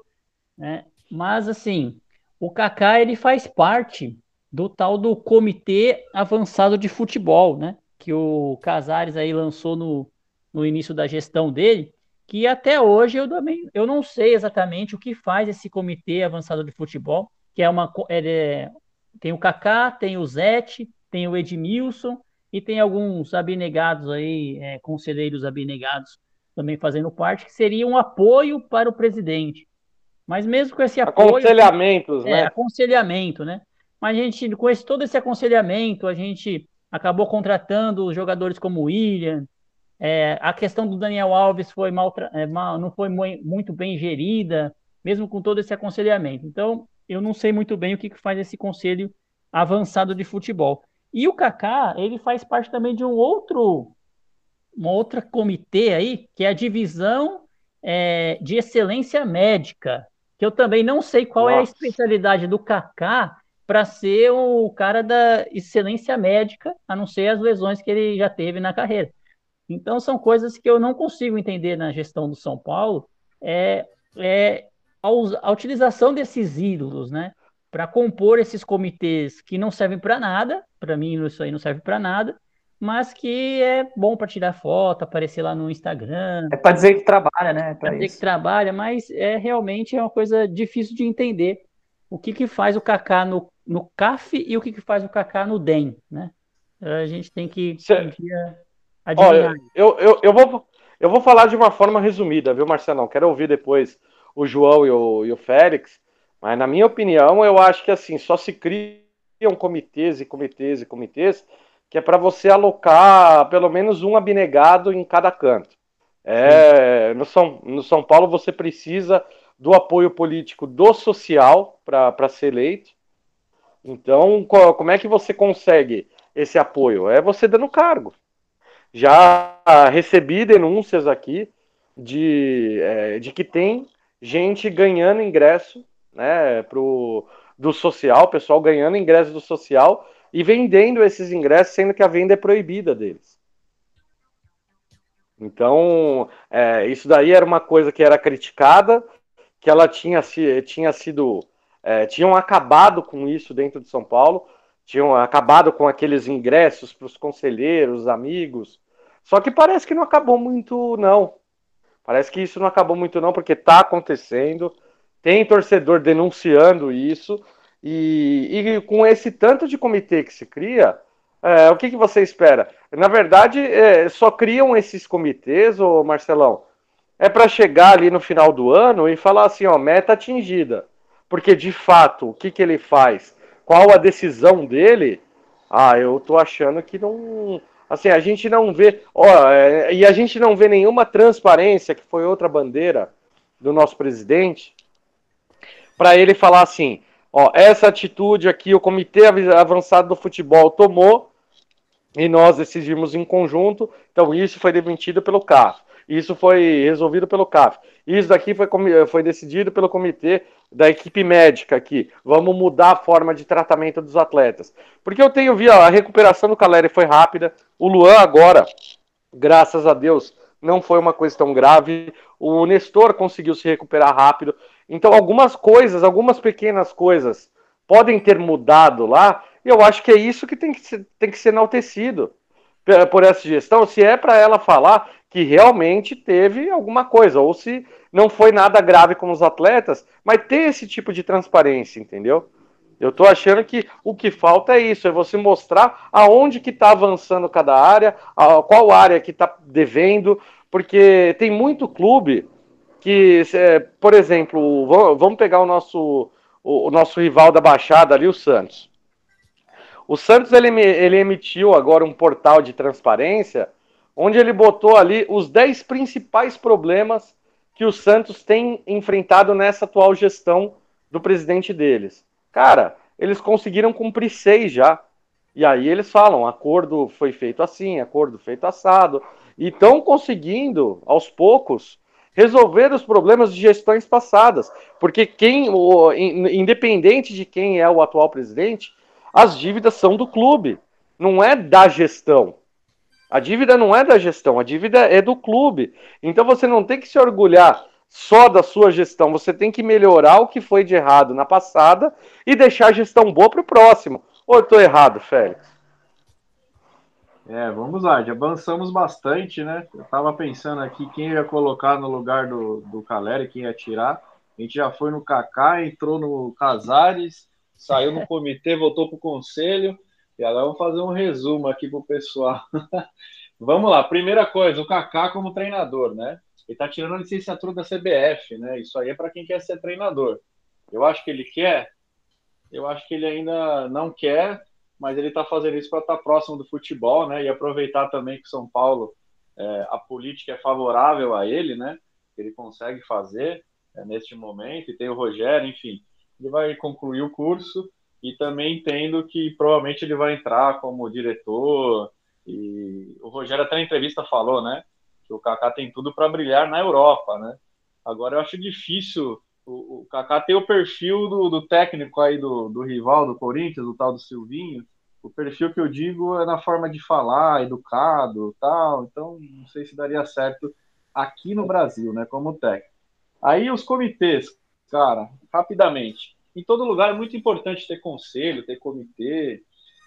né? Mas assim, o Kaká ele faz parte do tal do Comitê Avançado de Futebol, né? Que o Casares aí lançou no, no início da gestão dele, que até hoje eu também eu não sei exatamente o que faz esse Comitê Avançado de Futebol, que é uma é, tem o Kaká, tem o Zete, tem o Edmilson e tem alguns abnegados aí, é, conselheiros abnegados também fazendo parte, que seria um apoio para o presidente. Mas mesmo com esse apoio. Aconselhamentos, é, né? Aconselhamento, né? Mas a gente, com esse, todo esse aconselhamento, a gente acabou contratando jogadores como o William. É, a questão do Daniel Alves foi mal, é, mal, não foi muito bem gerida, mesmo com todo esse aconselhamento. Então, eu não sei muito bem o que, que faz esse conselho avançado de futebol. E o Kaká, ele faz parte também de um outro, uma outra comitê aí, que é a divisão é, de excelência médica, que eu também não sei qual Nossa. é a especialidade do Kaká, para ser o cara da excelência médica, a não ser as lesões que ele já teve na carreira. Então, são coisas que eu não consigo entender na gestão do São Paulo, é, é a, a utilização desses ídolos, né? Para compor esses comitês que não servem para nada, para mim isso aí não serve para nada, mas que é bom para tirar foto, aparecer lá no Instagram. É para dizer que trabalha, né? Para dizer que trabalha, mas é realmente é uma coisa difícil de entender o que, que faz o Kaká no, no CAF e o que, que faz o Kaká no DEM, né? A gente tem que Cê... um Olha, eu, eu, eu, vou, eu vou falar de uma forma resumida, viu, Marcelão? Quero ouvir depois o João e o, e o Félix, mas na minha opinião, eu acho que assim, só se criam comitês e comitês e comitês que é para você alocar pelo menos um abnegado em cada canto. É, no, São, no São Paulo você precisa do apoio político do social para ser eleito. Então, qual, como é que você consegue esse apoio? É você dando cargo. Já recebi denúncias aqui de, é, de que tem gente ganhando ingresso né, pro, do social, pessoal ganhando ingresso do social e vendendo esses ingressos, sendo que a venda é proibida deles. Então, é, isso daí era uma coisa que era criticada, que ela tinha, tinha sido. É, tinham acabado com isso dentro de São Paulo, tinham acabado com aqueles ingressos para os conselheiros, amigos. Só que parece que não acabou muito, não. Parece que isso não acabou muito, não, porque está acontecendo. Tem torcedor denunciando isso. E, e, com esse tanto de comitê que se cria, é, o que, que você espera? Na verdade, é, só criam esses comitês, ô Marcelão, é para chegar ali no final do ano e falar assim, ó, meta atingida. Porque de fato, o que, que ele faz? Qual a decisão dele? Ah, eu tô achando que não. Assim, a gente não vê. Ó, é, e a gente não vê nenhuma transparência, que foi outra bandeira do nosso presidente, para ele falar assim: ó, essa atitude aqui o Comitê Avançado do Futebol tomou e nós decidimos em conjunto, então isso foi demitido pelo CAF. Isso foi resolvido pelo CAF. Isso daqui foi, foi decidido pelo comitê da equipe médica aqui. Vamos mudar a forma de tratamento dos atletas. Porque eu tenho visto, a recuperação do Caleri foi rápida. O Luan agora, graças a Deus, não foi uma coisa tão grave. O Nestor conseguiu se recuperar rápido. Então, algumas coisas, algumas pequenas coisas podem ter mudado lá, e eu acho que é isso que tem que ser, tem que ser enaltecido por essa gestão, se é para ela falar que realmente teve alguma coisa, ou se não foi nada grave com os atletas, mas ter esse tipo de transparência, entendeu? Eu tô achando que o que falta é isso, é você mostrar aonde que está avançando cada área, qual área que está devendo, porque tem muito clube que, por exemplo, vamos pegar o nosso, o, nosso rival da Baixada ali, o Santos. O Santos ele, ele emitiu agora um portal de transparência, onde ele botou ali os 10 principais problemas que o Santos tem enfrentado nessa atual gestão do presidente deles. Cara, eles conseguiram cumprir seis já. E aí eles falam, acordo foi feito assim, acordo feito assado. E estão conseguindo, aos poucos, resolver os problemas de gestões passadas. Porque quem, o, independente de quem é o atual presidente, as dívidas são do clube, não é da gestão. A dívida não é da gestão, a dívida é do clube. Então você não tem que se orgulhar só da sua gestão, você tem que melhorar o que foi de errado na passada e deixar a gestão boa para o próximo. Ou eu estou errado, Félix? É, vamos lá, já avançamos bastante, né? Eu estava pensando aqui quem ia colocar no lugar do, do Caleri, quem ia tirar. A gente já foi no Kaká, entrou no Casares, saiu no comitê, voltou para o conselho. E agora vamos fazer um resumo aqui para o pessoal. vamos lá, primeira coisa, o Kaká como treinador, né? Ele está tirando a licenciatura da CBF, né? Isso aí é para quem quer ser treinador. Eu acho que ele quer, eu acho que ele ainda não quer, mas ele está fazendo isso para estar tá próximo do futebol, né? E aproveitar também que São Paulo, é, a política é favorável a ele, né? Ele consegue fazer é, neste momento, e tem o Rogério, enfim. Ele vai concluir o curso e também entendo que provavelmente ele vai entrar como diretor. E o Rogério até na entrevista falou, né? que o Kaká tem tudo para brilhar na Europa, né? Agora eu acho difícil o, o Kaká ter o perfil do, do técnico aí do, do, rival do Corinthians, do tal do Silvinho. O perfil que eu digo é na forma de falar, educado, tal. Então não sei se daria certo aqui no Brasil, né? Como técnico. Aí os comitês, cara, rapidamente. Em todo lugar é muito importante ter conselho, ter comitê,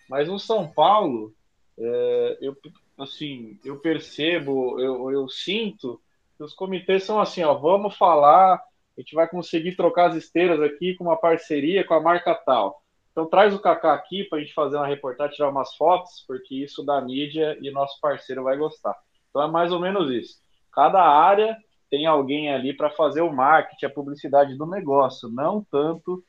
mas no São Paulo, é, eu assim, eu percebo, eu, eu sinto que os comitês são assim, ó, vamos falar, a gente vai conseguir trocar as esteiras aqui com uma parceria com a marca tal. Então traz o Kaká aqui para a gente fazer uma reportagem, tirar umas fotos, porque isso da mídia e nosso parceiro vai gostar. Então é mais ou menos isso. Cada área tem alguém ali para fazer o marketing, a publicidade do negócio, não tanto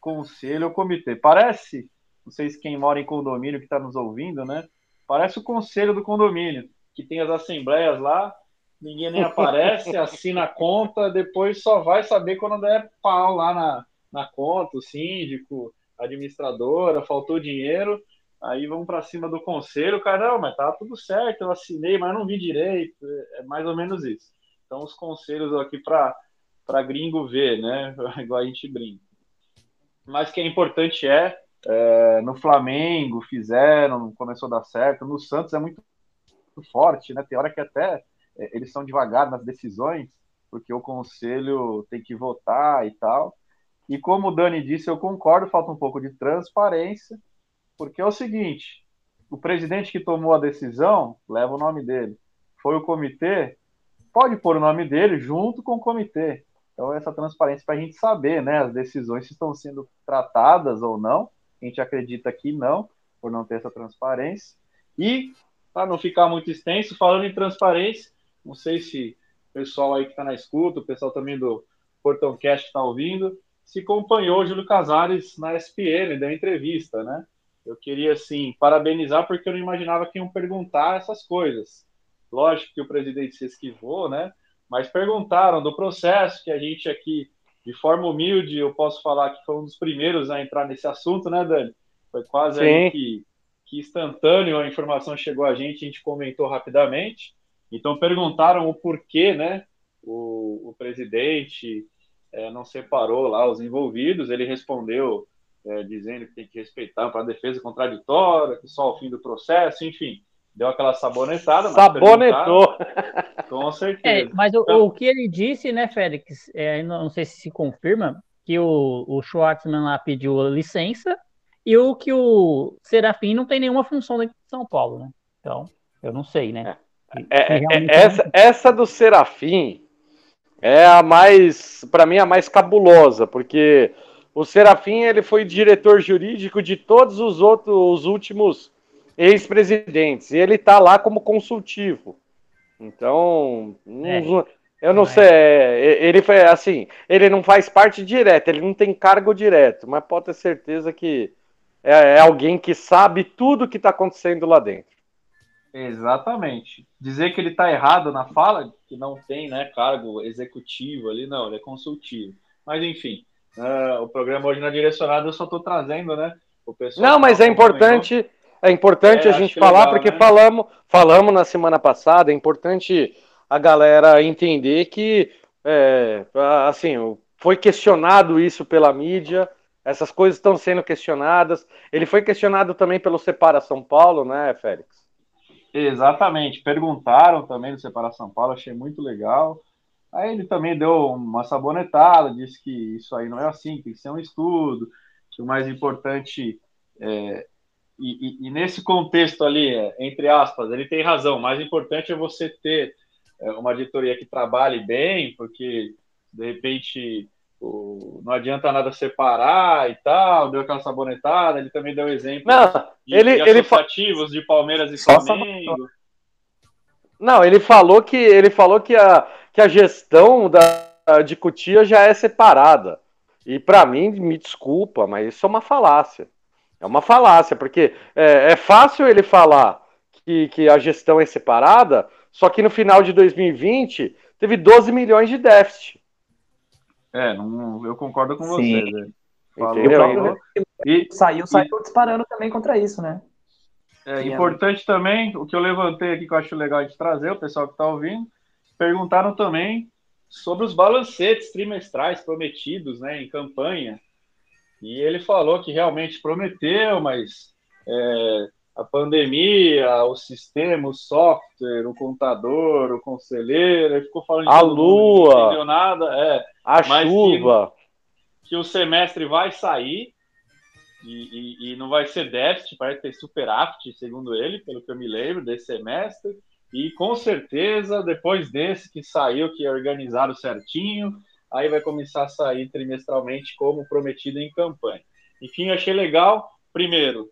conselho ou comitê. Parece, não sei se quem mora em condomínio que está nos ouvindo, né? Parece o conselho do condomínio, que tem as assembleias lá, ninguém nem aparece, assina a conta, depois só vai saber quando der pau lá na, na conta, o síndico, administradora, faltou dinheiro, aí vamos para cima do conselho, cara, não, mas tá tudo certo, eu assinei, mas não vi direito, é mais ou menos isso. Então, os conselhos aqui para gringo ver, né? Igual a gente brinca. Mas que é importante é é, no Flamengo fizeram, começou a dar certo. No Santos é muito, forte, né? Tem hora que até eles são devagar nas decisões, porque o conselho tem que votar e tal. E como o Dani disse, eu concordo, falta um pouco de transparência, porque é o seguinte: o presidente que tomou a decisão leva o nome dele. Foi o comitê, pode pôr o nome dele junto com o comitê. Então, essa transparência para a gente saber né, as decisões estão sendo tratadas ou não a gente acredita que não, por não ter essa transparência. E, para não ficar muito extenso, falando em transparência, não sei se o pessoal aí que está na escuta, o pessoal também do Portão Cast está ouvindo, se acompanhou o Júlio Casares na SPN, deu entrevista, né? Eu queria, assim, parabenizar porque eu não imaginava que iam perguntar essas coisas. Lógico que o presidente se esquivou, né? Mas perguntaram do processo que a gente aqui de forma humilde, eu posso falar que foi um dos primeiros a entrar nesse assunto, né, Dani? Foi quase aí que, que instantâneo a informação chegou a gente, a gente comentou rapidamente. Então perguntaram o porquê, né? O, o presidente é, não separou lá os envolvidos. Ele respondeu é, dizendo que tem que respeitar para a defesa contraditória, que só ao fim do processo, enfim. deu aquela sabonetada. Sabonetou. Com certeza. É, mas o, então, o, que ele disse, né, Félix, é, não sei se se confirma, que o, o Schwartzman lá pediu licença e o que o Serafim não tem nenhuma função dentro de São Paulo, né? Então, eu não sei, né? É, é, é essa, essa do Serafim é a mais, para mim, a mais cabulosa, porque o Serafim ele foi diretor jurídico de todos os outros, os últimos ex-presidentes, e ele está lá como consultivo. Então, é. eu não sei, é, ele foi assim, ele não faz parte direta, ele não tem cargo direto, mas pode ter certeza que é, é alguém que sabe tudo o que está acontecendo lá dentro. Exatamente. Dizer que ele está errado na fala, que não tem né, cargo executivo ali, não, ele é consultivo. Mas enfim, uh, o programa hoje não é direcionado, eu só estou trazendo, né? O pessoal não, mas é importante é importante é, a gente falar, legal, porque né? falamos, falamos na semana passada, é importante a galera entender que, é, assim, foi questionado isso pela mídia, essas coisas estão sendo questionadas. Ele foi questionado também pelo Separa São Paulo, né, Félix? Exatamente. Perguntaram também do Separa São Paulo, achei muito legal. Aí ele também deu uma sabonetada, disse que isso aí não é assim, tem que ser um estudo, que o mais importante é, e, e, e, nesse contexto ali, é, entre aspas, ele tem razão. O mais importante é você ter é, uma editoria que trabalhe bem, porque de repente o, não adianta nada separar e tal. Deu aquela sabonetada. Ele também deu exemplo não, de, ele, de associativos ele... de Palmeiras e Flamengo. Não, ele falou que ele falou que a, que a gestão da, de Cutia já é separada. E para mim, me desculpa, mas isso é uma falácia. É uma falácia, porque é, é fácil ele falar que, que a gestão é separada, só que no final de 2020 teve 12 milhões de déficit. É, não, eu concordo com você. Né? Falou, E saiu, saiu disparando também contra isso, né? É importante também, o que eu levantei aqui que eu acho legal de trazer, o pessoal que está ouvindo, perguntaram também sobre os balancetes trimestrais prometidos né, em campanha. E ele falou que realmente prometeu, mas é, a pandemia, o sistema, o software, o contador, o conselheiro, ele ficou falando de a lua, não entendeu nada, é, a chuva, que, que, o semestre vai sair e, e, e, não vai ser déficit, vai ter superávit, segundo ele, pelo que eu me lembro desse semestre. E com certeza, depois desse que saiu, que organizaram certinho, aí vai começar a sair trimestralmente como prometido em campanha. Enfim, achei legal, primeiro,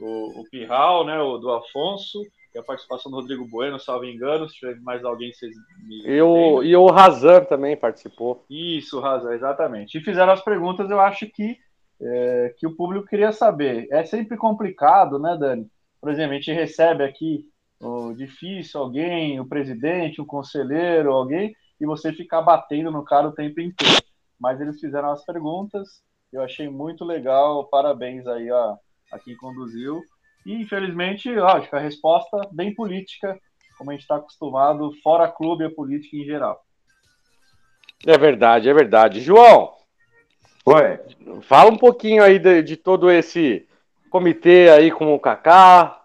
o, o Pirral, né, o do Afonso, e a participação do Rodrigo Bueno, salvo engano, se tiver mais alguém, vocês me e o, e o Razan também participou. Isso, o Razan, exatamente. E fizeram as perguntas, eu acho que, é, que o público queria saber. É sempre complicado, né, Dani? Por exemplo, a gente recebe aqui o difícil alguém, o presidente, o conselheiro, alguém, e você ficar batendo no cara o tempo inteiro. Mas eles fizeram as perguntas, eu achei muito legal, parabéns aí a, a quem conduziu. E infelizmente, lógico, a resposta bem política, como a gente está acostumado, fora clube e política em geral. É verdade, é verdade. João, Oi. fala um pouquinho aí de, de todo esse comitê aí com o Kaká,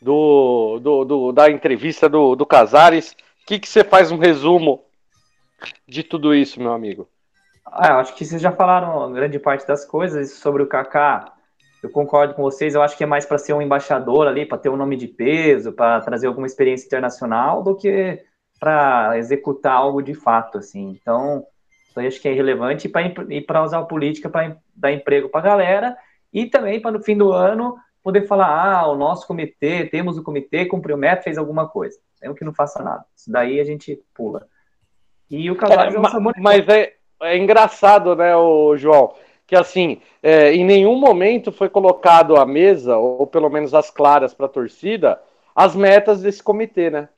do, do, do, da entrevista do, do Casares. O que, que você faz um resumo de tudo isso, meu amigo? Ah, acho que vocês já falaram grande parte das coisas sobre o Kaká. Eu concordo com vocês. Eu acho que é mais para ser um embaixador ali, para ter um nome de peso, para trazer alguma experiência internacional, do que para executar algo de fato, assim. Então, isso aí acho que é irrelevante e para usar a política para dar emprego para a galera e também para no fim do ano poder falar, ah, o nosso comitê, temos o comitê, cumpriu meta, fez alguma coisa. É o que não faça nada. Isso daí a gente pula. E o Casares é, é um Mas é, é engraçado, né, o João, que assim, é, em nenhum momento foi colocado à mesa, ou pelo menos as claras para a torcida, as metas desse comitê, né?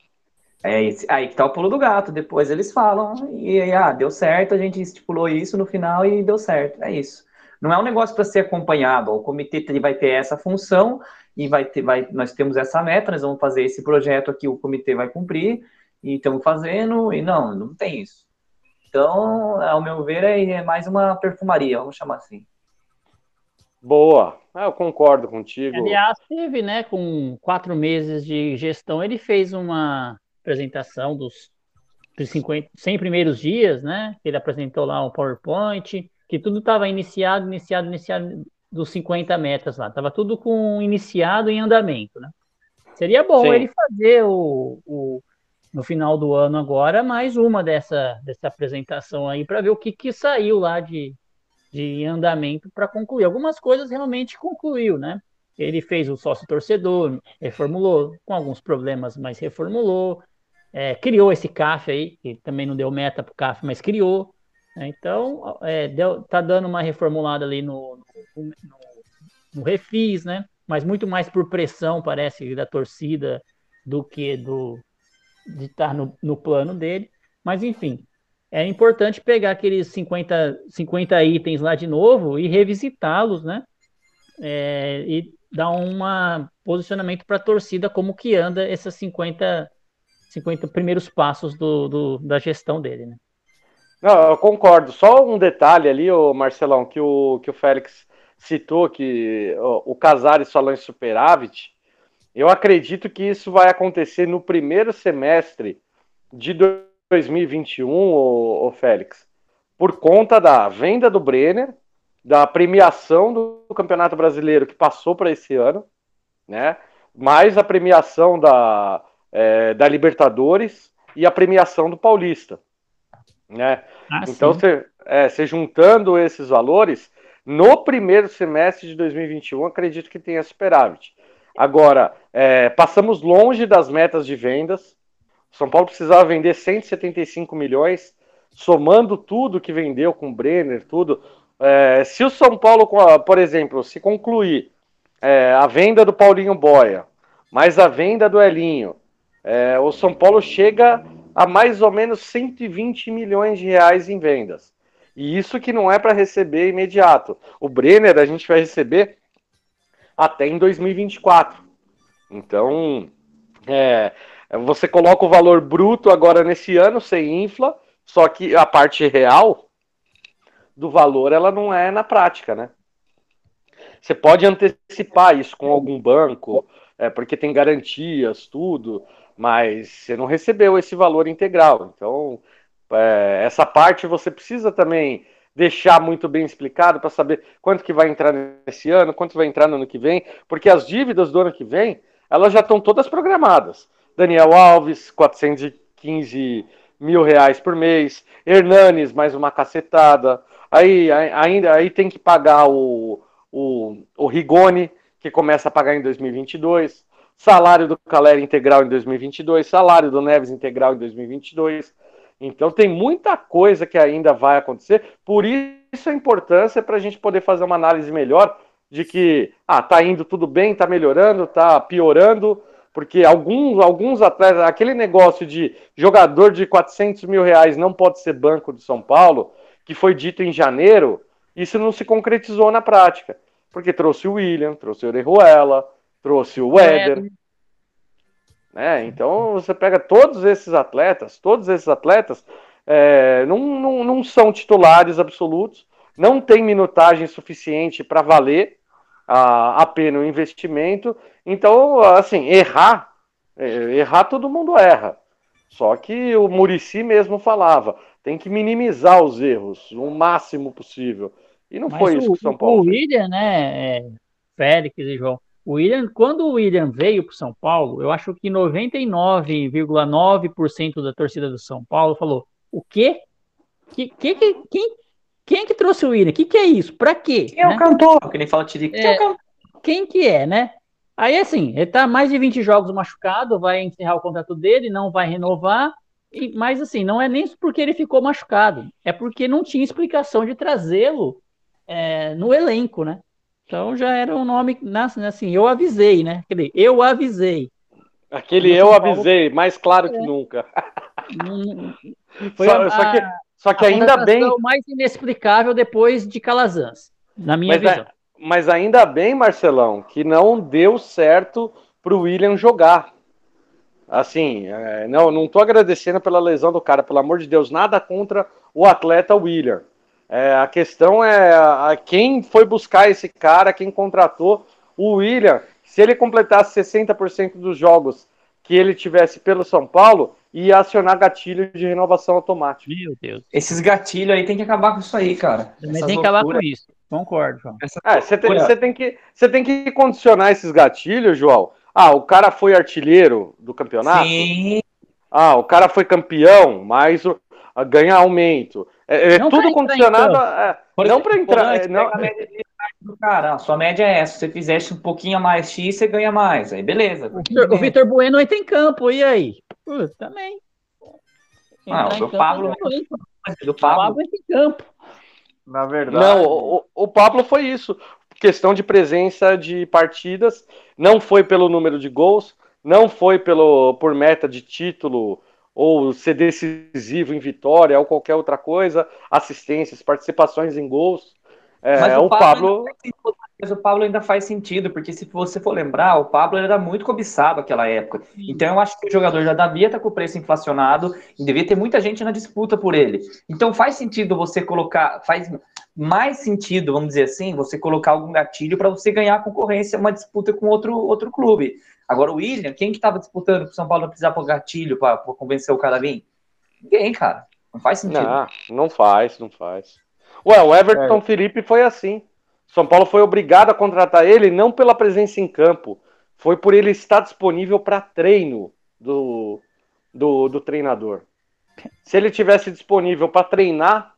É esse, aí que tá o pulo do gato. Depois eles falam, e aí, ah, deu certo, a gente estipulou isso no final e deu certo. É isso. Não é um negócio para ser acompanhado. O comitê vai ter essa função e vai ter, vai, nós temos essa meta, nós vamos fazer esse projeto aqui, o comitê vai cumprir e estamos fazendo, e não, não tem isso. Então, ao meu ver, é, é mais uma perfumaria, vamos chamar assim. Boa, ah, eu concordo contigo. Aliás, teve, né, com quatro meses de gestão, ele fez uma apresentação dos 50, 100 primeiros dias, né? Ele apresentou lá um PowerPoint, que tudo estava iniciado, iniciado, iniciado dos 50 metros lá. Estava tudo com iniciado em andamento, né? Seria bom Sim. ele fazer o, o, no final do ano agora mais uma dessa, dessa apresentação aí para ver o que, que saiu lá de, de andamento para concluir. Algumas coisas realmente concluiu, né? Ele fez o sócio torcedor, reformulou, com alguns problemas, mas reformulou. É, criou esse CAF aí, que também não deu meta para o CAF, mas criou. Né? Então, é, deu, tá dando uma reformulada ali no, no, no, no refis, né? Mas muito mais por pressão, parece, da torcida do que do de estar no, no plano dele. Mas, enfim, é importante pegar aqueles 50, 50 itens lá de novo e revisitá-los, né? É, e dar um posicionamento para a torcida como que anda esses 50, 50 primeiros passos do, do, da gestão dele, né? Não, eu concordo. Só um detalhe ali, o Marcelão, que o, que o Félix citou, que o, Casares falou em superávit, eu acredito que isso vai acontecer no primeiro semestre de 2021, o, Félix, por conta da venda do Brenner, da premiação do Campeonato Brasileiro que passou para esse ano, né? Mais a premiação da, é, da Libertadores e a premiação do Paulista, né? Ah, então, você é, juntando esses valores, no primeiro semestre de 2021, acredito que tenha superávit. Agora, é, passamos longe das metas de vendas. São Paulo precisava vender 175 milhões, somando tudo que vendeu com o Brenner, tudo. É, se o São Paulo, por exemplo, se concluir é, a venda do Paulinho Boia, mais a venda do Elinho, é, o São Paulo chega a mais ou menos 120 milhões de reais em vendas. E isso que não é para receber imediato. O Brenner a gente vai receber até em 2024. Então, é, você coloca o valor bruto agora nesse ano, você infla, só que a parte real do valor ela não é na prática, né? Você pode antecipar isso com algum banco, é, porque tem garantias, tudo, mas você não recebeu esse valor integral. Então, é, essa parte você precisa também deixar muito bem explicado para saber quanto que vai entrar nesse ano, quanto vai entrar no ano que vem, porque as dívidas do ano que vem, elas já estão todas programadas. Daniel Alves, 415 mil reais por mês, Hernanes, mais uma cacetada, aí ainda aí tem que pagar o, o, o Rigoni, que começa a pagar em 2022, salário do Caleri integral em 2022, salário do Neves integral em 2022, então tem muita coisa que ainda vai acontecer, por isso a importância para a gente poder fazer uma análise melhor de que ah, tá indo tudo bem, tá melhorando, tá piorando, porque alguns, alguns atletas, aquele negócio de jogador de 400 mil reais não pode ser banco de São Paulo, que foi dito em janeiro, isso não se concretizou na prática, porque trouxe o William, trouxe o Orejuela, trouxe o Éder, né? Então você pega todos esses atletas, todos esses atletas é, não, não, não são titulares absolutos, não tem minutagem suficiente para valer a, a pena o investimento. Então, assim, errar, é, errar todo mundo erra. Só que o Murici mesmo falava, tem que minimizar os erros o máximo possível. E não Mas foi o, isso que o São Paulo. O William, né, é, Félix e João, o William, quando o William veio para São Paulo, eu acho que 99,9% da torcida do São Paulo falou: o quê? Que, que, que, quem, quem que trouxe o William? O que, que é isso? Para quê? Quem né? é o cantor? Que nem fala Tirico. É, é quem que é, né? Aí, assim, ele tá mais de 20 jogos machucado, vai encerrar o contrato dele, não vai renovar. E, mas, assim, não é nem porque ele ficou machucado, é porque não tinha explicação de trazê-lo é, no elenco, né? Então já era um nome, assim, eu avisei, né? Eu avisei. Aquele eu avisei, mais claro é. que nunca. Foi só, a, só que, só que ainda bem. mais inexplicável depois de Calazans, na minha mas, visão. mas ainda bem, Marcelão, que não deu certo para o William jogar. Assim, é, não, não tô agradecendo pela lesão do cara, pelo amor de Deus, nada contra o atleta William. É, a questão é a, quem foi buscar esse cara, quem contratou o William. Se ele completasse 60% dos jogos que ele tivesse pelo São Paulo, ia acionar gatilho de renovação automática. Meu Deus. Esses gatilhos aí tem que acabar com isso aí, cara. Tem que acabar com isso. Concordo, João. É, você tem, tem, que, você tem que condicionar esses gatilhos, João. Ah, o cara foi artilheiro do campeonato? Sim. Ah, o cara foi campeão, mas o, ganha aumento. É, é tudo condicionado. A, é, não para entrar. É, não... do cara, a sua média é essa. Se você fizesse um pouquinho a mais X, você ganha mais. Aí beleza. O Vitor Bueno entra em campo, e aí? Uh, também. Ah, o do Pablo. Do Pablo entra em campo. Na verdade. Não, o, o Pablo foi isso. Questão de presença de partidas. Não foi pelo número de gols, não foi pelo por meta de título ou ser decisivo em vitória ou qualquer outra coisa, assistências, participações em gols. É, o, o Pablo. Pablo... Mas o Pablo ainda faz sentido, porque se você for lembrar, o Pablo era muito cobiçado naquela época. Então eu acho que o jogador já devia estar com o preço inflacionado e devia ter muita gente na disputa por ele. Então faz sentido você colocar, faz mais sentido, vamos dizer assim, você colocar algum gatilho para você ganhar a concorrência, uma disputa com outro, outro clube. Agora o William, quem que estava disputando para o São Paulo não precisar pôr gatilho para convencer o cara a vir? Ninguém, cara. Não faz sentido. Não, não faz, não faz. Ué, o Everton é. Felipe foi assim. São Paulo foi obrigado a contratar ele não pela presença em campo, foi por ele estar disponível para treino do, do, do, treinador. Se ele tivesse disponível para treinar,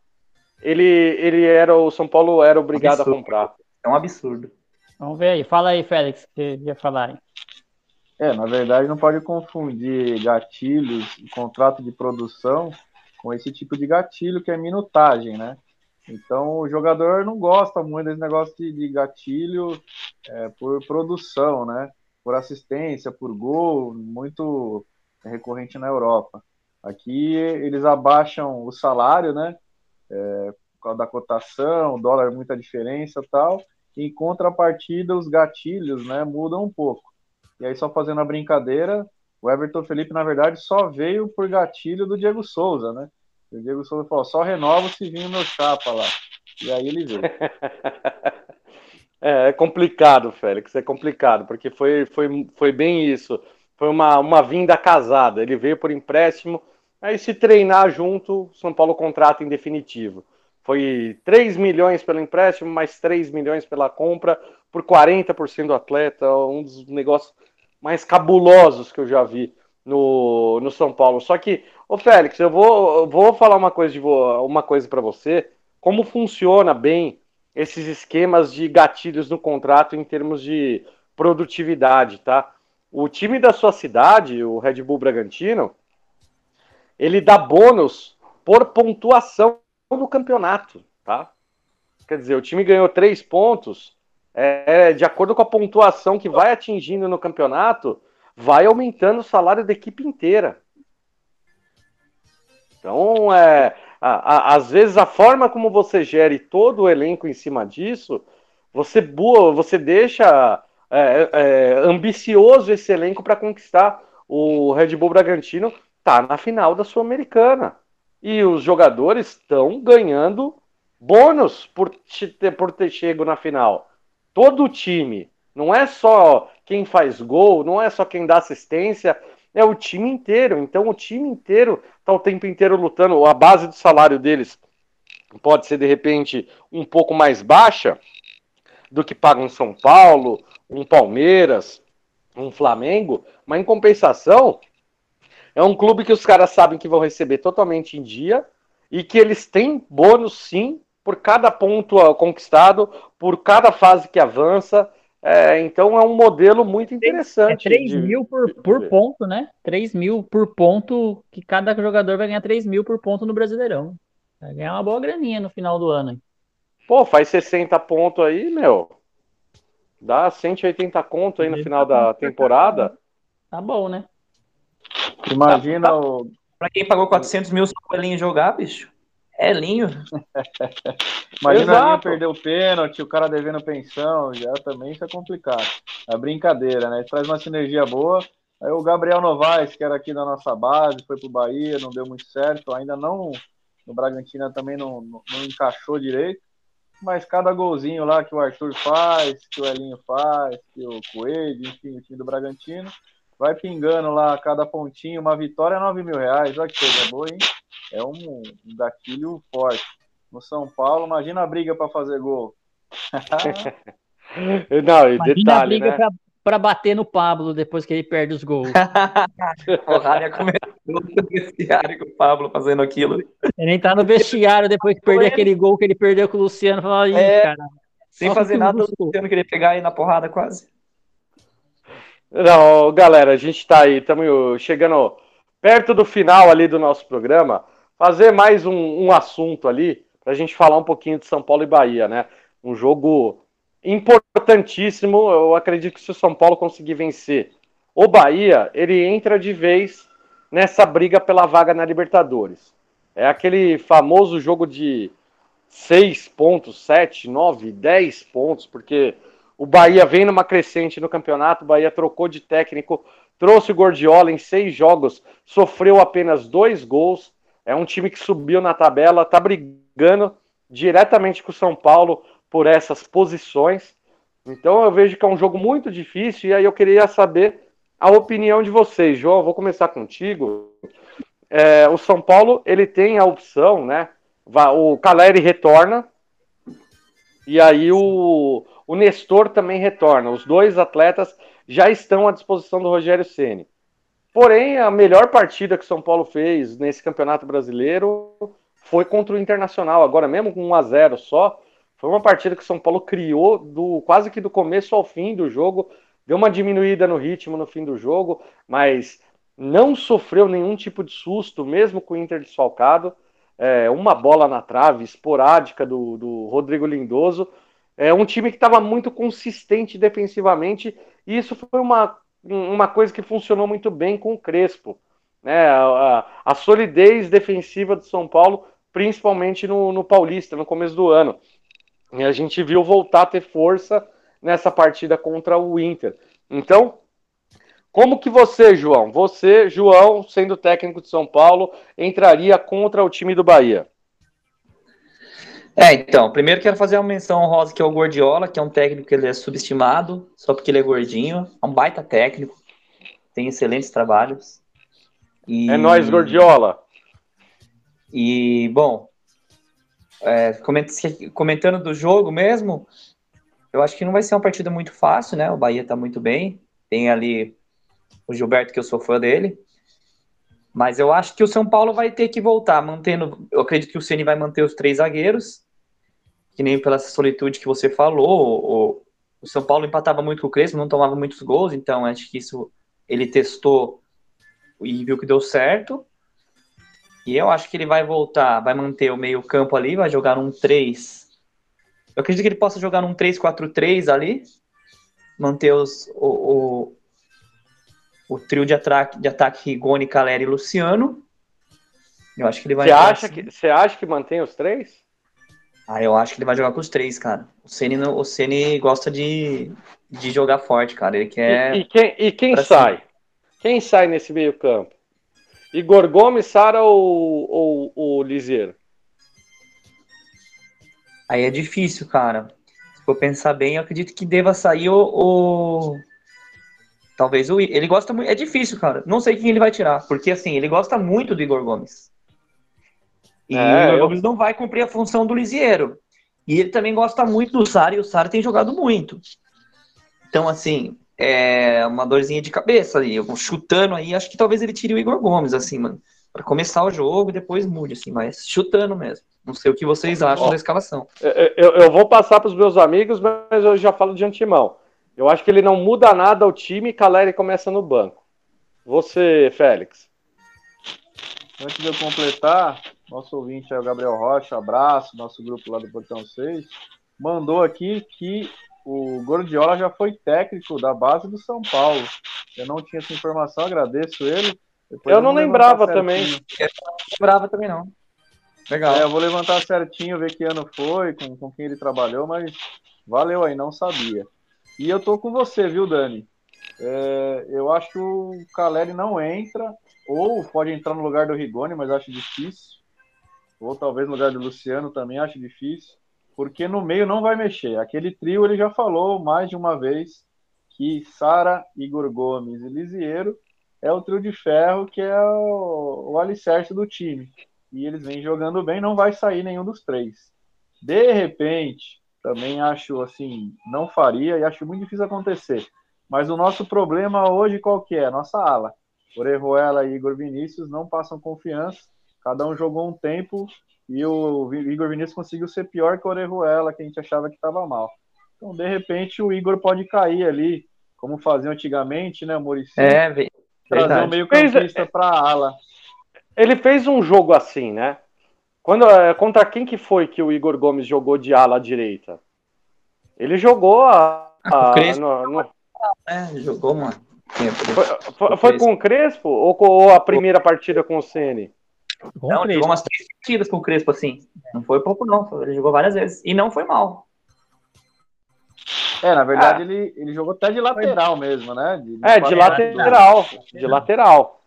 ele, ele era o São Paulo era obrigado absurdo. a comprar. É um absurdo. Vamos ver aí. Fala aí, Félix, que ia falar. É, na verdade, não pode confundir gatilhos, contrato de produção, com esse tipo de gatilho que é minutagem, né? Então o jogador não gosta muito desse negócio de, de gatilho é, por produção, né? Por assistência, por gol, muito recorrente na Europa. Aqui eles abaixam o salário, né? É, por causa da cotação, dólar muita diferença tal. Em contrapartida, os gatilhos, né, mudam um pouco. E aí, só fazendo a brincadeira, o Everton Felipe, na verdade, só veio por gatilho do Diego Souza, né? O Diego Souza falou: só renovo se vir o meu chapa lá. E aí ele veio. é, é complicado, Félix, é complicado, porque foi, foi, foi bem isso. Foi uma, uma vinda casada. Ele veio por empréstimo, aí se treinar junto, São Paulo contrata em definitivo. Foi 3 milhões pelo empréstimo, mais 3 milhões pela compra, por 40% do atleta, um dos negócios mais cabulosos que eu já vi no, no São Paulo. Só que, ô Félix, eu vou, vou falar uma coisa, de, uma coisa para você. Como funciona bem esses esquemas de gatilhos no contrato em termos de produtividade, tá? O time da sua cidade, o Red Bull Bragantino, ele dá bônus por pontuação do campeonato, tá? Quer dizer, o time ganhou três pontos, é, de acordo com a pontuação que vai atingindo no campeonato, vai aumentando o salário da equipe inteira. Então, é, a, a, às vezes a forma como você gere todo o elenco em cima disso, você boa, você deixa é, é, ambicioso esse elenco para conquistar o Red Bull Bragantino tá na final da Sul-Americana e os jogadores estão ganhando bônus por, ter, por ter chego na final. Todo o time, não é só quem faz gol, não é só quem dá assistência, é o time inteiro. Então o time inteiro está o tempo inteiro lutando. A base do salário deles pode ser de repente um pouco mais baixa do que paga um São Paulo, um Palmeiras, um Flamengo, mas em compensação é um clube que os caras sabem que vão receber totalmente em dia e que eles têm bônus sim por cada ponto conquistado, por cada fase que avança. É, então é um modelo muito interessante. É 3 de, mil por, por ponto, né? 3 mil por ponto, que cada jogador vai ganhar 3 mil por ponto no Brasileirão. Vai ganhar uma boa graninha no final do ano. Pô, faz 60 pontos aí, meu. Dá 180 conto aí no final da temporada. Tá bom, né? Imagina tá, tá. o. Pra quem pagou 400 mil só pra jogar, bicho. É linho. Imagina a linha perder o pênalti, o cara devendo pensão, já também isso é complicado. É brincadeira, né? Traz uma sinergia boa. Aí o Gabriel Novaes, que era aqui da nossa base, foi pro Bahia, não deu muito certo, ainda não no Bragantino também não, não, não, encaixou direito. Mas cada golzinho lá que o Arthur faz, que o Elinho faz, que o Coelho, enfim, o time do Bragantino, vai pingando lá cada pontinho, uma vitória é 9 mil reais. Olha que coisa boa, hein? É um, um gatilho forte. No São Paulo, imagina a briga para fazer gol. Não, e imagina detalhe, a briga né? para bater no Pablo depois que ele perde os gols. o Rania começou no vestiário com o Pablo fazendo aquilo. Ele entrar no vestiário depois que perder aquele gol que ele perdeu com o Luciano. Falar, é, cara, sem fazer nada, o Luciano queria pegar aí na porrada quase. Não, galera, a gente está aí, estamos chegando perto do final ali do nosso programa. Fazer mais um, um assunto ali, para a gente falar um pouquinho de São Paulo e Bahia, né? Um jogo importantíssimo. Eu acredito que se o São Paulo conseguir vencer o Bahia, ele entra de vez nessa briga pela vaga na Libertadores. É aquele famoso jogo de 6 pontos, 7, 9, 10 pontos, porque o Bahia vem numa crescente no campeonato, o Bahia trocou de técnico, trouxe o Gordiola em seis jogos, sofreu apenas dois gols. É um time que subiu na tabela, tá brigando diretamente com o São Paulo por essas posições. Então eu vejo que é um jogo muito difícil e aí eu queria saber a opinião de vocês. João, vou começar contigo. É, o São Paulo ele tem a opção, né? O Caleri retorna e aí o, o Nestor também retorna. Os dois atletas já estão à disposição do Rogério Ceni. Porém, a melhor partida que o São Paulo fez nesse Campeonato Brasileiro foi contra o Internacional. Agora, mesmo com 1 a 0 só, foi uma partida que o São Paulo criou do quase que do começo ao fim do jogo. Deu uma diminuída no ritmo no fim do jogo, mas não sofreu nenhum tipo de susto, mesmo com o Inter desfalcado. É, uma bola na trave esporádica do, do Rodrigo Lindoso é um time que estava muito consistente defensivamente, e isso foi uma, uma coisa que funcionou muito bem com o Crespo. Né? A, a, solidez defensiva do São Paulo, principalmente no, no Paulista, no começo do ano. E a gente viu voltar a ter força nessa partida contra o Inter. Então, como que você, João, você, João, sendo técnico de São Paulo, entraria contra o time do Bahia? É, então, primeiro quero fazer uma menção honrosa que é o Gordiola, que é um técnico que ele é subestimado, só porque ele é gordinho, é um baita técnico, tem excelentes trabalhos. E... É nós, Gordiola. E, bom, é, comentando do jogo mesmo, eu acho que não vai ser uma partida muito fácil, né? O Bahia tá muito bem, tem ali o Gilberto, que eu sou fã dele, mas eu acho que o São Paulo vai ter que voltar, mantendo. Eu acredito que o Ceni vai manter os três zagueiros, que nem pela solitude que você falou. O, o São Paulo empatava muito com o Crespo, não tomava muitos gols, então acho que isso ele testou e viu que deu certo. E eu acho que ele vai voltar, vai manter o meio-campo ali, vai jogar num 3. Eu acredito que ele possa jogar num 3-4-3 ali, manter os, o, o trio de ataque, de ataque Rigoni, Caleri e Luciano. Eu acho que ele vai. Você acha, assim. que, você acha que mantém os três? Ah, eu acho que ele vai jogar com os três, cara. O Ceni, o Ceni gosta de, de jogar forte, cara. Ele quer. E, e quem, e quem sai? Cima. Quem sai nesse meio-campo? Igor Gomes, Sara ou, ou, ou Liseiro? Aí é difícil, cara. Se for pensar bem, eu acredito que deva sair o, o, Talvez o ele gosta muito. É difícil, cara. Não sei quem ele vai tirar, porque assim, ele gosta muito do Igor Gomes. E é, o Igor eu... Gomes não vai cumprir a função do Lisieiro. E ele também gosta muito do Sara, e o Sara tem jogado muito. Então, assim, é uma dorzinha de cabeça ali. Eu chutando aí, acho que talvez ele tire o Igor Gomes, assim, mano. Pra começar o jogo e depois mude, assim, mas chutando mesmo. Não sei o que vocês acham Ó, da escalação. Eu, eu vou passar para os meus amigos, mas eu já falo de antemão. Eu acho que ele não muda nada ao time e Caleri começa no banco. Você, Félix. Antes de eu completar, nosso ouvinte é o Gabriel Rocha, abraço, nosso grupo lá do Portão 6, mandou aqui que o Gordiola já foi técnico da base do São Paulo. Eu não tinha essa informação, agradeço ele. Depois eu não lembrava também. Eu não lembrava também, não. Legal. É, eu vou levantar certinho, ver que ano foi, com, com quem ele trabalhou, mas valeu aí, não sabia. E eu tô com você, viu, Dani? É, eu acho que o Caleri não entra, ou pode entrar no lugar do Rigoni, mas acho difícil. ou talvez no lugar do Luciano também, acho difícil, porque no meio não vai mexer. Aquele trio ele já falou mais de uma vez que Sara, Igor Gomes e Lisieiro é o trio de ferro que é o, o alicerce do time. E eles vêm jogando bem, não vai sair nenhum dos três. De repente, também acho assim, não faria e acho muito difícil acontecer. Mas o nosso problema hoje qual que é? Nossa ala. Orejuela e Igor Vinícius não passam confiança. Cada um jogou um tempo e o Igor Vinícius conseguiu ser pior que o Orejuela, que a gente achava que estava mal. Então, de repente, o Igor pode cair ali, como faziam antigamente, né, Maurício? É, trazer o meio campista para a ala. Ele fez um jogo assim, né? Quando, é, contra quem que foi que o Igor Gomes jogou de ala à direita? Ele jogou a. a ah, no, no... É, jogou, mano. Foi, foi, foi, com o Crespo ou, ou a primeira partida com o Ceni? Não, ele jogou umas três partidas com o Crespo, assim. Não foi pouco, não. Ele jogou várias vezes. E não foi mal. É, na verdade, ah. ele, ele jogou até de lateral mesmo, né? De, de é, de lateral. De lateral.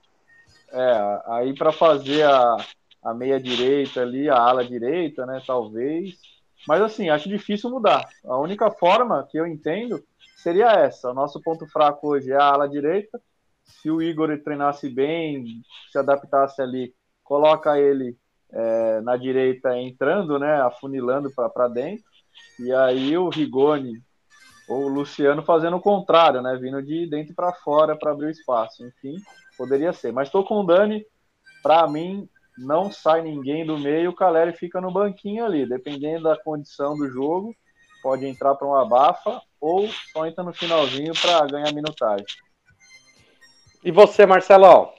É, aí para fazer a, a meia direita ali, a ala direita, né? Talvez. Mas assim, acho difícil mudar. A única forma que eu entendo seria essa. O nosso ponto fraco hoje é a ala direita. Se o Igor treinasse bem, se adaptasse ali, coloca ele é, na direita entrando, né? Afunilando para dentro. E aí o Rigoni ou o Luciano fazendo o contrário, né? Vindo de dentro para fora para abrir o espaço. Enfim, poderia ser. Mas estou com o Dani. Para mim, não sai ninguém do meio. O Caleri fica no banquinho ali. Dependendo da condição do jogo, pode entrar para um abafa ou só entra no finalzinho para ganhar minutagem. E você, Marcelão?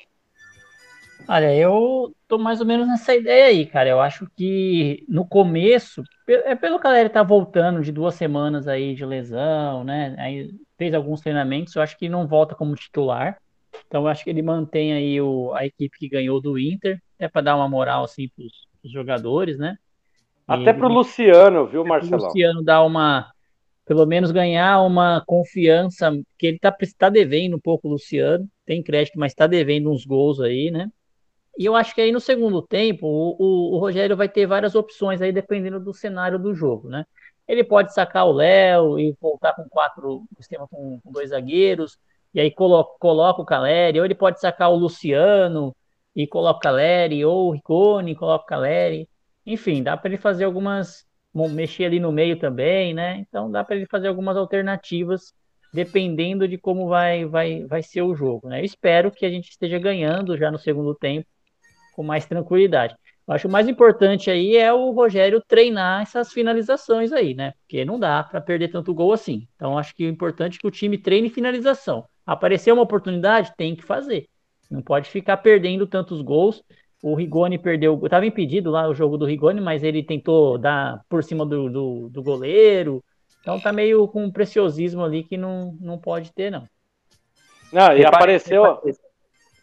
Olha, eu tô mais ou menos nessa ideia aí, cara. Eu acho que no começo, é pelo que a galera tá voltando de duas semanas aí de lesão, né? Aí fez alguns treinamentos, eu acho que não volta como titular. Então eu acho que ele mantém aí o, a equipe que ganhou do Inter, até para dar uma moral assim pros, pros jogadores, né? Até para o Luciano, viu, Marcelo? O Luciano dar uma, pelo menos ganhar uma confiança, que ele tá, tá devendo um pouco o Luciano, tem crédito, mas tá devendo uns gols aí, né? E eu acho que aí no segundo tempo, o, o, o, Rogério vai ter várias opções aí, dependendo do cenário do jogo, né? Ele pode sacar o Léo e voltar com quatro, sistema com, com, dois zagueiros, e aí coloca, coloca o Caleri, ou ele pode sacar o Luciano e coloca o Caleri, ou o Ricone e coloca o Caleri. Enfim, dá para ele fazer algumas, mexer ali no meio também, né? Então dá para ele fazer algumas alternativas dependendo de como vai, vai, vai ser o jogo, né? Eu espero que a gente esteja ganhando já no segundo tempo com mais tranquilidade. Eu acho que o mais importante aí é o Rogério treinar essas finalizações aí, né? Porque não dá para perder tanto gol assim. Então acho que o importante é que o time treine finalização. Aparecer uma oportunidade, tem que fazer. Não pode ficar perdendo tantos gols. O Rigoni perdeu, estava impedido lá o jogo do Rigoni, mas ele tentou dar por cima do, do, do goleiro. Então tá meio com um preciosismo ali que não, não pode ter, não. Não, e apareceu.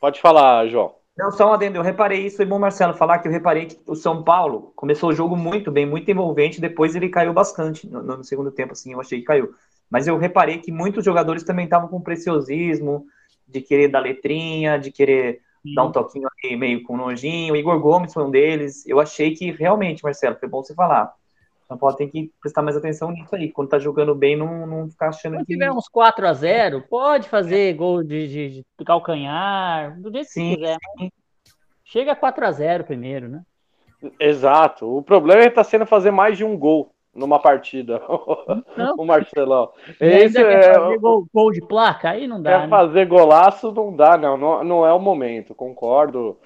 Pode falar, João. Não, só um adendo, eu reparei isso, é bom Marcelo falar que eu reparei que o São Paulo começou o jogo muito bem, muito envolvente, depois ele caiu bastante no, no segundo tempo, assim, eu achei que caiu. Mas eu reparei que muitos jogadores também estavam com preciosismo, de querer dar letrinha, de querer Sim. dar um toquinho ali meio com nojinho. O Igor Gomes foi um deles. Eu achei que realmente, Marcelo, foi bom você falar. São Paulo tem que prestar mais atenção nisso aí. Quando tá jogando bem, não, não ficar achando Quando que. Se tiver uns 4 a 0 pode fazer gol de, de, de calcanhar, do jeito Sim. que quiser. Chega a 4 a 0 primeiro, né? Exato. O problema é estar tá sendo fazer mais de um gol numa partida. Não. o Marcelão. Esse é fazer gol, gol, de placa, aí não dá. Quer né? fazer golaço, não dá, não. não. Não é o momento, concordo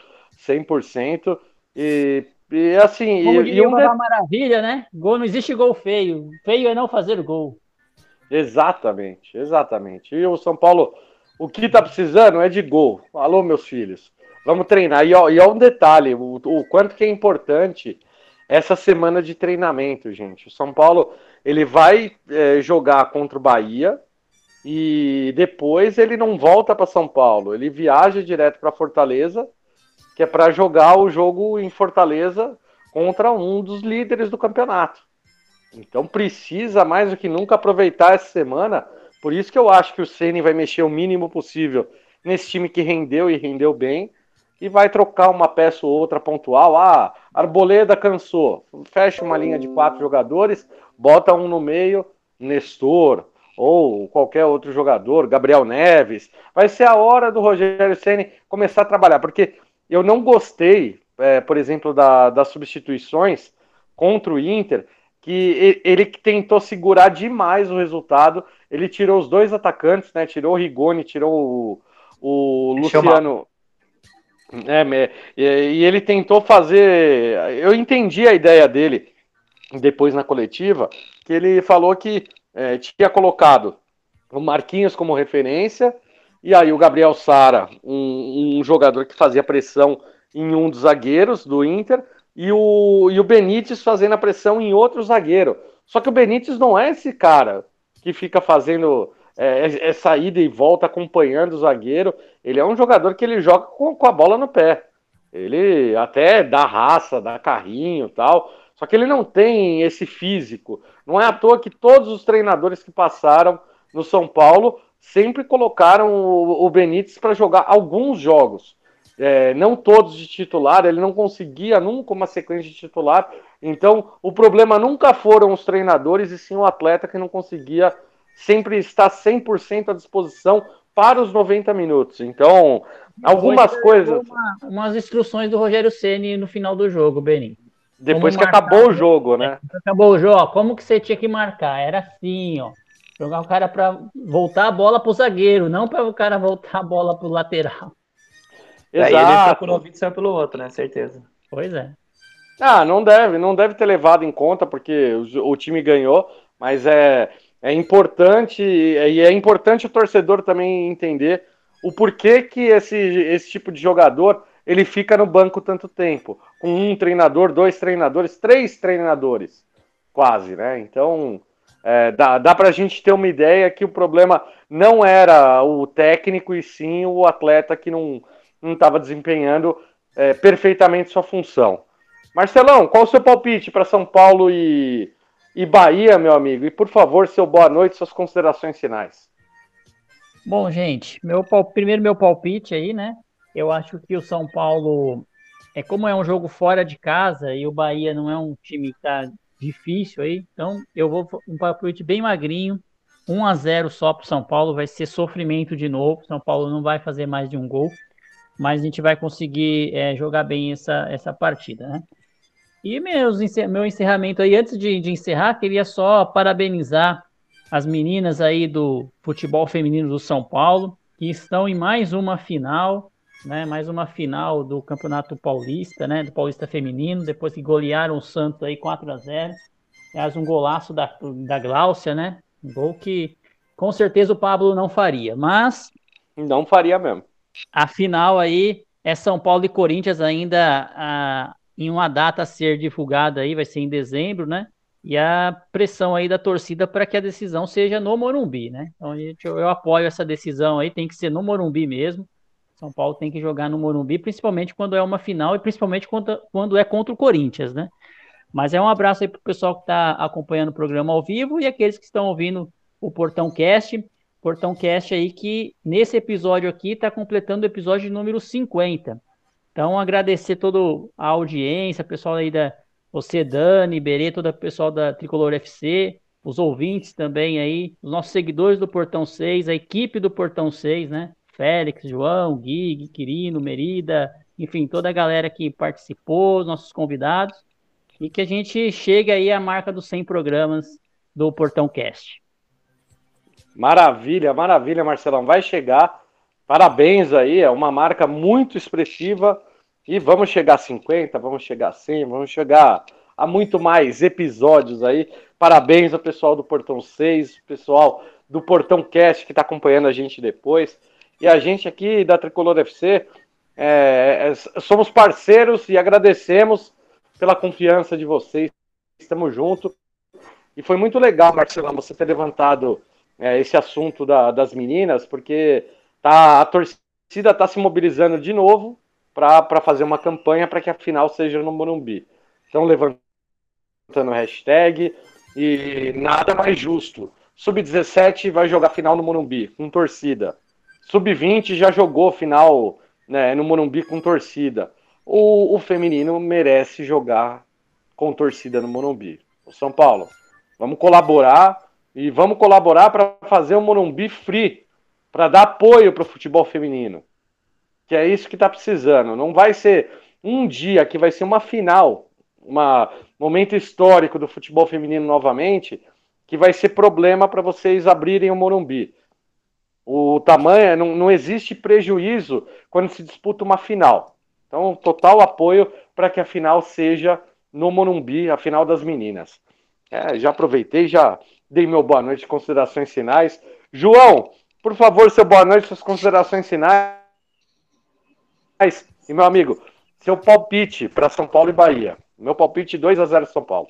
100%. E e assim, Como e, e um de... maravilha, né? Gol não existe gol feio. Feio é não fazer gol. Exatamente, exatamente. E o São Paulo, o que tá precisando é de gol. Alô, meus filhos. Vamos treinar. E ó, e ó um detalhe, o, o quanto que é importante essa semana de treinamento, gente. O São Paulo, ele vai é, jogar contra o Bahia e depois ele não volta para São Paulo. Ele viaja direto para Fortaleza que é para jogar o jogo em Fortaleza contra um dos líderes do campeonato. Então precisa mais do que nunca aproveitar essa semana. Por isso que eu acho que o Ceni vai mexer o mínimo possível nesse time que rendeu e rendeu bem. e vai trocar uma peça ou outra pontual. Ah, Arboleda cansou. Fecha uma linha de quatro jogadores, bota um no meio, Nestor, ou qualquer outro jogador, Gabriel Neves. Vai ser a hora do Rogério Ceni começar a trabalhar, porque eu não gostei, é, por exemplo, da, das substituições contra o Inter, que ele tentou segurar demais o resultado. Ele tirou os dois atacantes, né? Tirou o Rigoni, tirou o, o Luciano. É, e ele tentou fazer. Eu entendi a ideia dele depois na coletiva, que ele falou que é, tinha colocado o Marquinhos como referência, e aí o Gabriel Sara, um, um, jogador que fazia pressão em um dos zagueiros do Inter, e o, e o Benítez fazendo a pressão em outro zagueiro. Só que o Benítez não é esse cara que fica fazendo é, essa ida e volta acompanhando o zagueiro. Ele é um jogador que ele joga com, com a bola no pé. Ele até dá raça, dá carrinho tal. Só que ele não tem esse físico. Não é à toa que todos os treinadores que passaram no São Paulo sempre colocaram o, o Benítez para jogar alguns jogos. É, não todos de titular, ele não conseguia nunca uma sequência de titular. Então, o problema nunca foram os treinadores, e sim o atleta que não conseguia sempre estar 100% à disposição para os 90 minutos. Então, algumas coisas. Uma, umas instruções do Rogério Ceni no final do jogo, Beni. Depois como que marcar, acabou o jogo, né? Acabou o jogo, ó, como que você tinha que marcar? Era assim, ó. Jogar o cara para voltar a bola para o zagueiro, não para o cara voltar a bola para o lateral. Exato. Ele entrou por um ouvido e saiu pelo outro, né? Certeza. Pois é. Ah, não deve, não deve ter levado em conta, porque o, o time ganhou, mas é, é importante, e é importante o torcedor também entender o porquê que esse, esse tipo de jogador ele fica no banco tanto tempo, com um treinador, dois treinadores, três treinadores, quase, né? Então, é, dá, dá para a gente ter uma ideia que o problema não era o técnico e sim o atleta que não estava desempenhando é, perfeitamente sua função. Marcelão, qual o seu palpite para São Paulo e, e Bahia, meu amigo? E por favor, seu boa noite, suas considerações finais. Bom, gente, meu primeiro meu palpite aí, né? Eu acho que o São Paulo, é como é um jogo fora de casa e o Bahia não é um time que tá difícil aí, então eu vou um palpite bem magrinho, 1 a 0 só para São Paulo, vai ser sofrimento de novo. São Paulo não vai fazer mais de um gol, mas a gente vai conseguir é, jogar bem essa, essa partida, né? E meus, meu encerramento aí, antes de, de encerrar, queria só parabenizar as meninas aí do futebol feminino do São Paulo, que estão em mais uma final né? Mais uma final do Campeonato Paulista, né? Do Paulista Feminino, depois que golearam o Santos aí 4 a 0 Aliás, um golaço da, da Gláucia, né? Um gol que com certeza o Pablo não faria, mas. Não faria mesmo. A final aí é São Paulo e Corinthians ainda a, em uma data a ser divulgada aí, vai ser em dezembro, né? E a pressão aí da torcida para que a decisão seja no Morumbi, né? Então eu, eu apoio essa decisão aí, tem que ser no Morumbi mesmo. São Paulo tem que jogar no Morumbi, principalmente quando é uma final e principalmente quando, é contra o Corinthians, né? Mas é um abraço aí pro pessoal que está acompanhando o programa ao vivo e aqueles que estão ouvindo o Portão Cast. Portão Cast aí que nesse episódio aqui está completando o episódio número 50. Então agradecer toda a audiência, pessoal aí da você, Dani, Berê, todo o pessoal da Tricolor FC, os ouvintes também aí, os nossos seguidores do Portão 6, a equipe do Portão 6, né? Félix, João, Gui, Quirino, Merida, enfim, toda a galera que participou, nossos convidados, e que a gente chegue aí à marca dos 100 programas do Portão Cast. Maravilha, maravilha, Marcelão. Vai chegar. Parabéns aí, é uma marca muito expressiva. E vamos chegar a 50, vamos chegar a 100, vamos chegar a muito mais episódios aí. Parabéns ao pessoal do Portão 6, pessoal do Portão Cast que está acompanhando a gente depois. E a gente aqui da Tricolor FC é, é, somos parceiros e agradecemos pela confiança de vocês. Estamos juntos. E foi muito legal, Marcelo, você ter levantado é, esse assunto da, das meninas, porque tá, a torcida está se mobilizando de novo para fazer uma campanha para que a final seja no Morumbi. Então, levantando hashtag e nada mais justo. Sub-17 vai jogar final no Morumbi, com torcida. Sub-20 já jogou final né, no Morumbi com torcida. O, o feminino merece jogar com torcida no Morumbi. O São Paulo, vamos colaborar e vamos colaborar para fazer o Morumbi free, para dar apoio para o futebol feminino. Que é isso que está precisando. Não vai ser um dia que vai ser uma final, um momento histórico do futebol feminino novamente, que vai ser problema para vocês abrirem o Morumbi. O tamanho, não, não existe prejuízo quando se disputa uma final. Então, total apoio para que a final seja no Morumbi, a final das meninas. É, já aproveitei, já dei meu boa noite, considerações finais. João, por favor, seu boa noite, suas considerações finais. E meu amigo, seu palpite para São Paulo e Bahia. Meu palpite 2 a 0 São Paulo.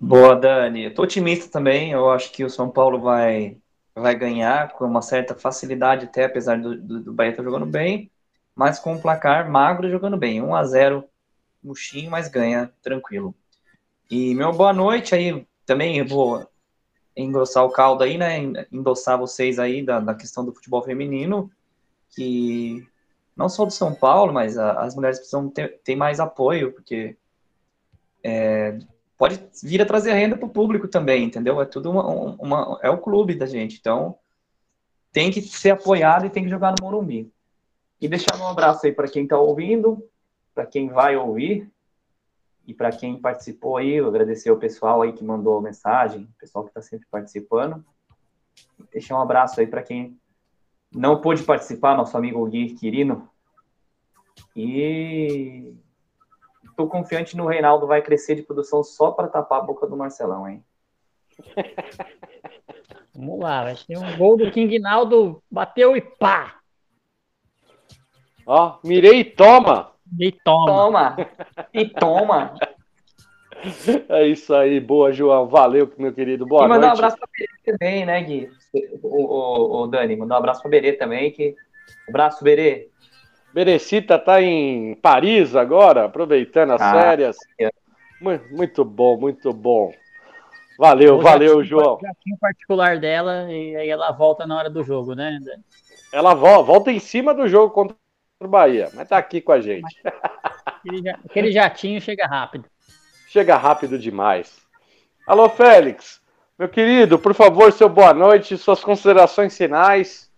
Boa, Dani. Eu tô otimista também. Eu acho que o São Paulo vai vai ganhar com uma certa facilidade, até apesar do, do, do Bahia estar tá jogando bem, mas com um placar magro jogando bem. 1 a 0 murchinho, mas ganha tranquilo. E meu boa noite aí, também vou engrossar o caldo aí, né? Endossar vocês aí da, da questão do futebol feminino, que não só do São Paulo, mas a, as mulheres precisam ter, ter mais apoio, porque é, pode vir a trazer renda para o público também, entendeu? É tudo uma, uma, é o clube da gente, então tem que ser apoiado e tem que jogar no Morumbi. E deixar um abraço aí para quem está ouvindo, para quem vai ouvir e para quem participou aí, eu agradecer ao pessoal aí que mandou mensagem, o pessoal que está sempre participando. Deixar um abraço aí para quem não pôde participar, nosso amigo Gui Quirino. E tô confiante no Reinaldo vai crescer de produção só para tapar a boca do Marcelão, hein? Vamos lá, vai ter um gol do King Naldo, bateu e pá! Ó, mirei e toma! E toma! Toma! E toma! É isso aí, boa, João. Valeu, meu querido. Boa e mandar um abraço pra Berê também, né, Gui? O, o, o Dani, mandar um abraço pra Berê também. Que... Abraço, Berê. Berecita tá em Paris agora, aproveitando as ah, férias. É. Muito bom, muito bom. Valeu, valeu, João. O particular dela e aí ela volta na hora do jogo, né? Ela volta em cima do jogo contra o Bahia, mas tá aqui com a gente. Aquele jatinho chega rápido. Chega rápido demais. Alô, Félix, meu querido, por favor, seu boa noite, suas considerações finais.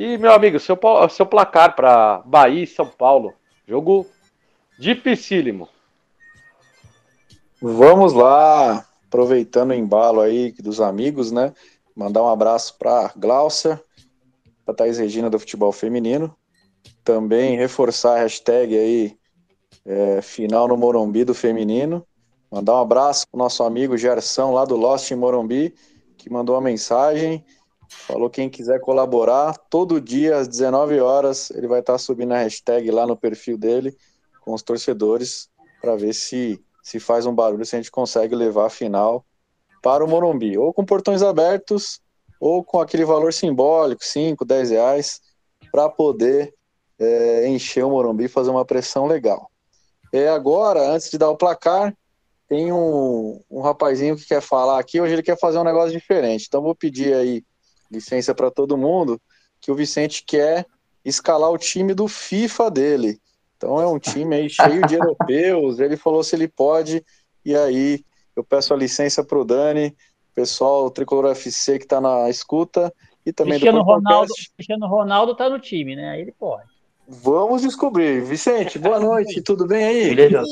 E, meu amigo, seu, seu placar para Bahia e São Paulo. Jogo dificílimo. Vamos lá, aproveitando o embalo aí dos amigos, né? Mandar um abraço para Glaucia, para Thais Regina do futebol feminino. Também reforçar a hashtag aí, é, final no Morumbi do feminino. Mandar um abraço para nosso amigo Gerson lá do Lost em Morumbi, que mandou uma mensagem Falou quem quiser colaborar, todo dia às 19 horas ele vai estar subindo a hashtag lá no perfil dele com os torcedores para ver se se faz um barulho, se a gente consegue levar a final para o Morumbi, ou com portões abertos, ou com aquele valor simbólico, 5, 10 reais, para poder é, encher o Morumbi e fazer uma pressão legal. É, agora, antes de dar o placar, tem um, um rapazinho que quer falar aqui, hoje ele quer fazer um negócio diferente, então vou pedir aí licença para todo mundo, que o Vicente quer escalar o time do FIFA dele. Então é um time aí cheio de europeus. Ele falou se ele pode, e aí eu peço a licença para o Dani, pessoal o Tricolor FC que está na escuta, e também Cristiano do Ronaldo. Cristiano Ronaldo está no time, né? Aí ele pode. Vamos descobrir. Vicente, boa noite, tudo bem aí? Beleza.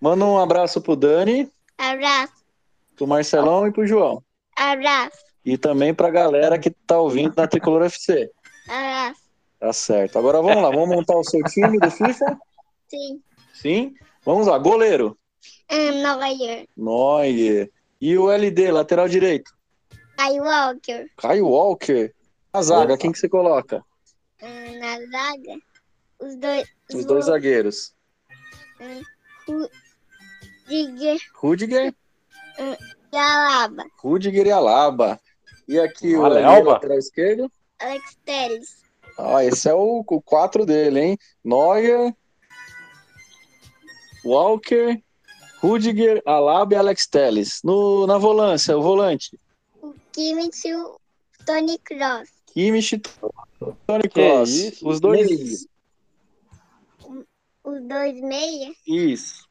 Manda um abraço pro Dani. Abraço. Pro Marcelão e pro João. Abraço. E também para a galera que está ouvindo na Tricolor FC. Ah, Tá certo. Agora vamos lá, vamos montar o seu time do FIFA? sim. Sim? Vamos lá, goleiro. Um, Nova York. Neuer. E o LD, lateral direito? Kai Walker. Caio Walker. Na zaga, quem que você coloca? Um, na zaga. Os dois. Os dois zagueiros. Um, Rudiger Rudiger, e Alaba. Rudiger e Alaba. E aqui o Alba. lateral esquerdo? Alex Telles. Ah, esse é o 4 dele, hein? Neuer, Walker, Rudiger, Alaba e Alex Telles. No, na volância, o volante. O Kimmich e o Tony Cross. Kimmich, Tony Que Kroos. isso? Os dois, os dois meia, Isso.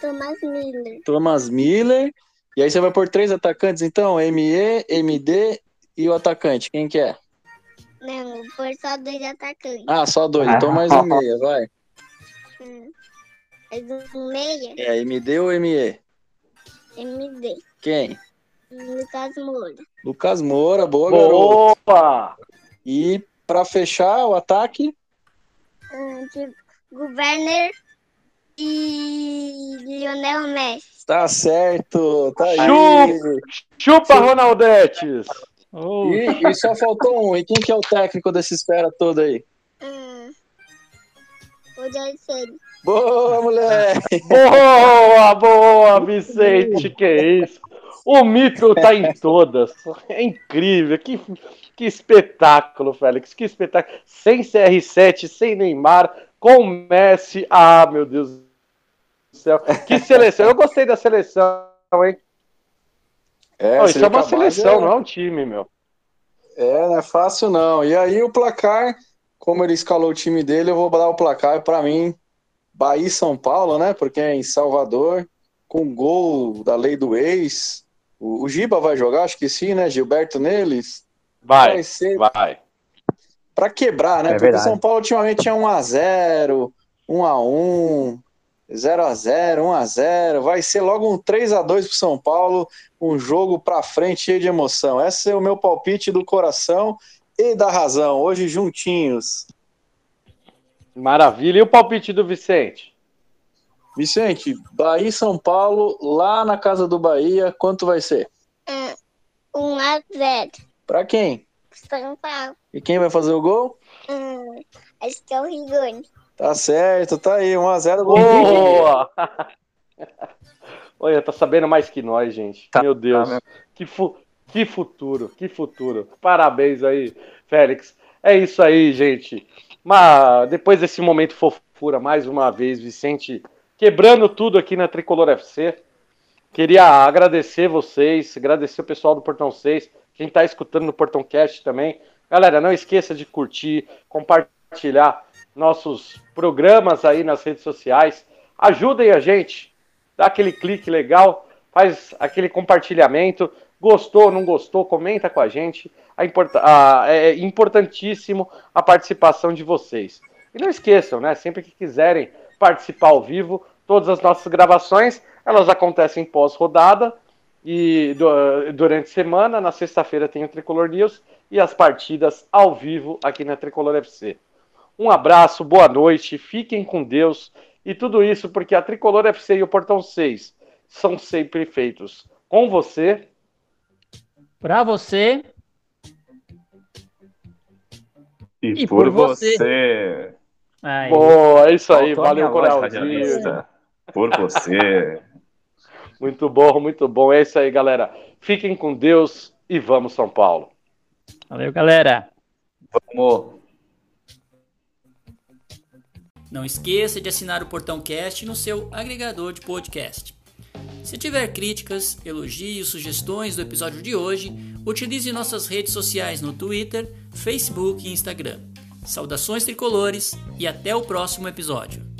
Thomas Miller. Thomas Miller. E aí você vai pôr três atacantes, então? ME, MD e o atacante. Quem que é? Não, foi só dois atacantes. Ah, só dois. Então mais um meia, vai. Hum. Mas um meia, É MD ou ME? MD. Quem? Lucas Moura. Lucas Moura, boa, garoto. Opa! E pra fechar o ataque, Hum, de Governer e Lionel Messi. tá certo. Tá aí. Chupa! Chupa, Ronaldetes! Oh, E, e só faltou um. E quem que é o técnico dessa espera toda aí? Hum. O Jairson. Boa, moleque! Boa, boa, Vicente, que isso? O mito tá em todas. É incrível, que, que espetáculo, Félix, que espetáculo. Sem CR7, sem Neymar, com Messi. Ah, meu Deus do céu. Que seleção. Eu gostei da seleção, hein? É, você isso é uma seleção, de- não é um time, meu. É, não é fácil não. E aí o placar, como ele escalou o time dele, eu vou dar o placar para mim. Bahia e São Paulo, né? Porque é em Salvador, com gol da lei do ex. O, o Giba vai jogar, acho que sim, né? Gilberto neles. Vai, ser vai. Para quebrar, né? É Porque verdade. o São Paulo ultimamente é 1x0, 1x1, 0x0, 1x0. Vai ser logo um 3x2 pro São Paulo. Um jogo pra frente cheio de emoção. Esse é o meu palpite do coração e da razão. Hoje juntinhos. Maravilha. E o palpite do Vicente? Vicente, Bahia e São Paulo, lá na casa do Bahia, quanto vai ser? Hum. Um a zero. Pra quem? São Paulo. E quem vai fazer o gol? Hum. Acho que é o Rigoni. Tá certo, tá aí, 1x0 gol. Boa! Olha, tá sabendo mais que nós, gente. Tá, Meu Deus. tá que, fu- que futuro, que futuro. Parabéns aí, Félix. É isso aí, gente. Mas depois desse momento fofura, mais uma vez, Vicente quebrando tudo aqui na Tricolor FC. Queria agradecer vocês, agradecer o pessoal do Portão 6, quem tá escutando no Portão Cast também. Galera, não esqueça de curtir, compartilhar nossos programas aí nas redes sociais. Ajudem a gente, dá aquele clique legal, faz aquele compartilhamento. Gostou, não gostou, comenta com a gente. A importa- a- é importantíssimo a participação de vocês. E não esqueçam, né? Sempre que quiserem participar ao vivo, todas as nossas gravações elas acontecem pós-rodada e du- durante a semana. Na sexta-feira tem o Tricolor News e as partidas ao vivo aqui na Tricolor FC. Um abraço, boa noite, fiquem com Deus e tudo isso porque a Tricolor FC e o Portão 6 são sempre feitos com você. pra você. E, E por, por você. você. Aí. Boa, é isso aí, Faltou valeu, Coralzinho. Por você. Muito bom, muito bom. É isso aí, galera. Fiquem com Deus e vamos, São Paulo. Valeu, galera. Vamos. Não esqueça de assinar o Portão Cast no seu agregador de podcast. Se tiver críticas, elogios, sugestões do episódio de hoje, utilize nossas redes sociais no Twitter, Facebook e Instagram. Saudações tricolores e até o próximo episódio.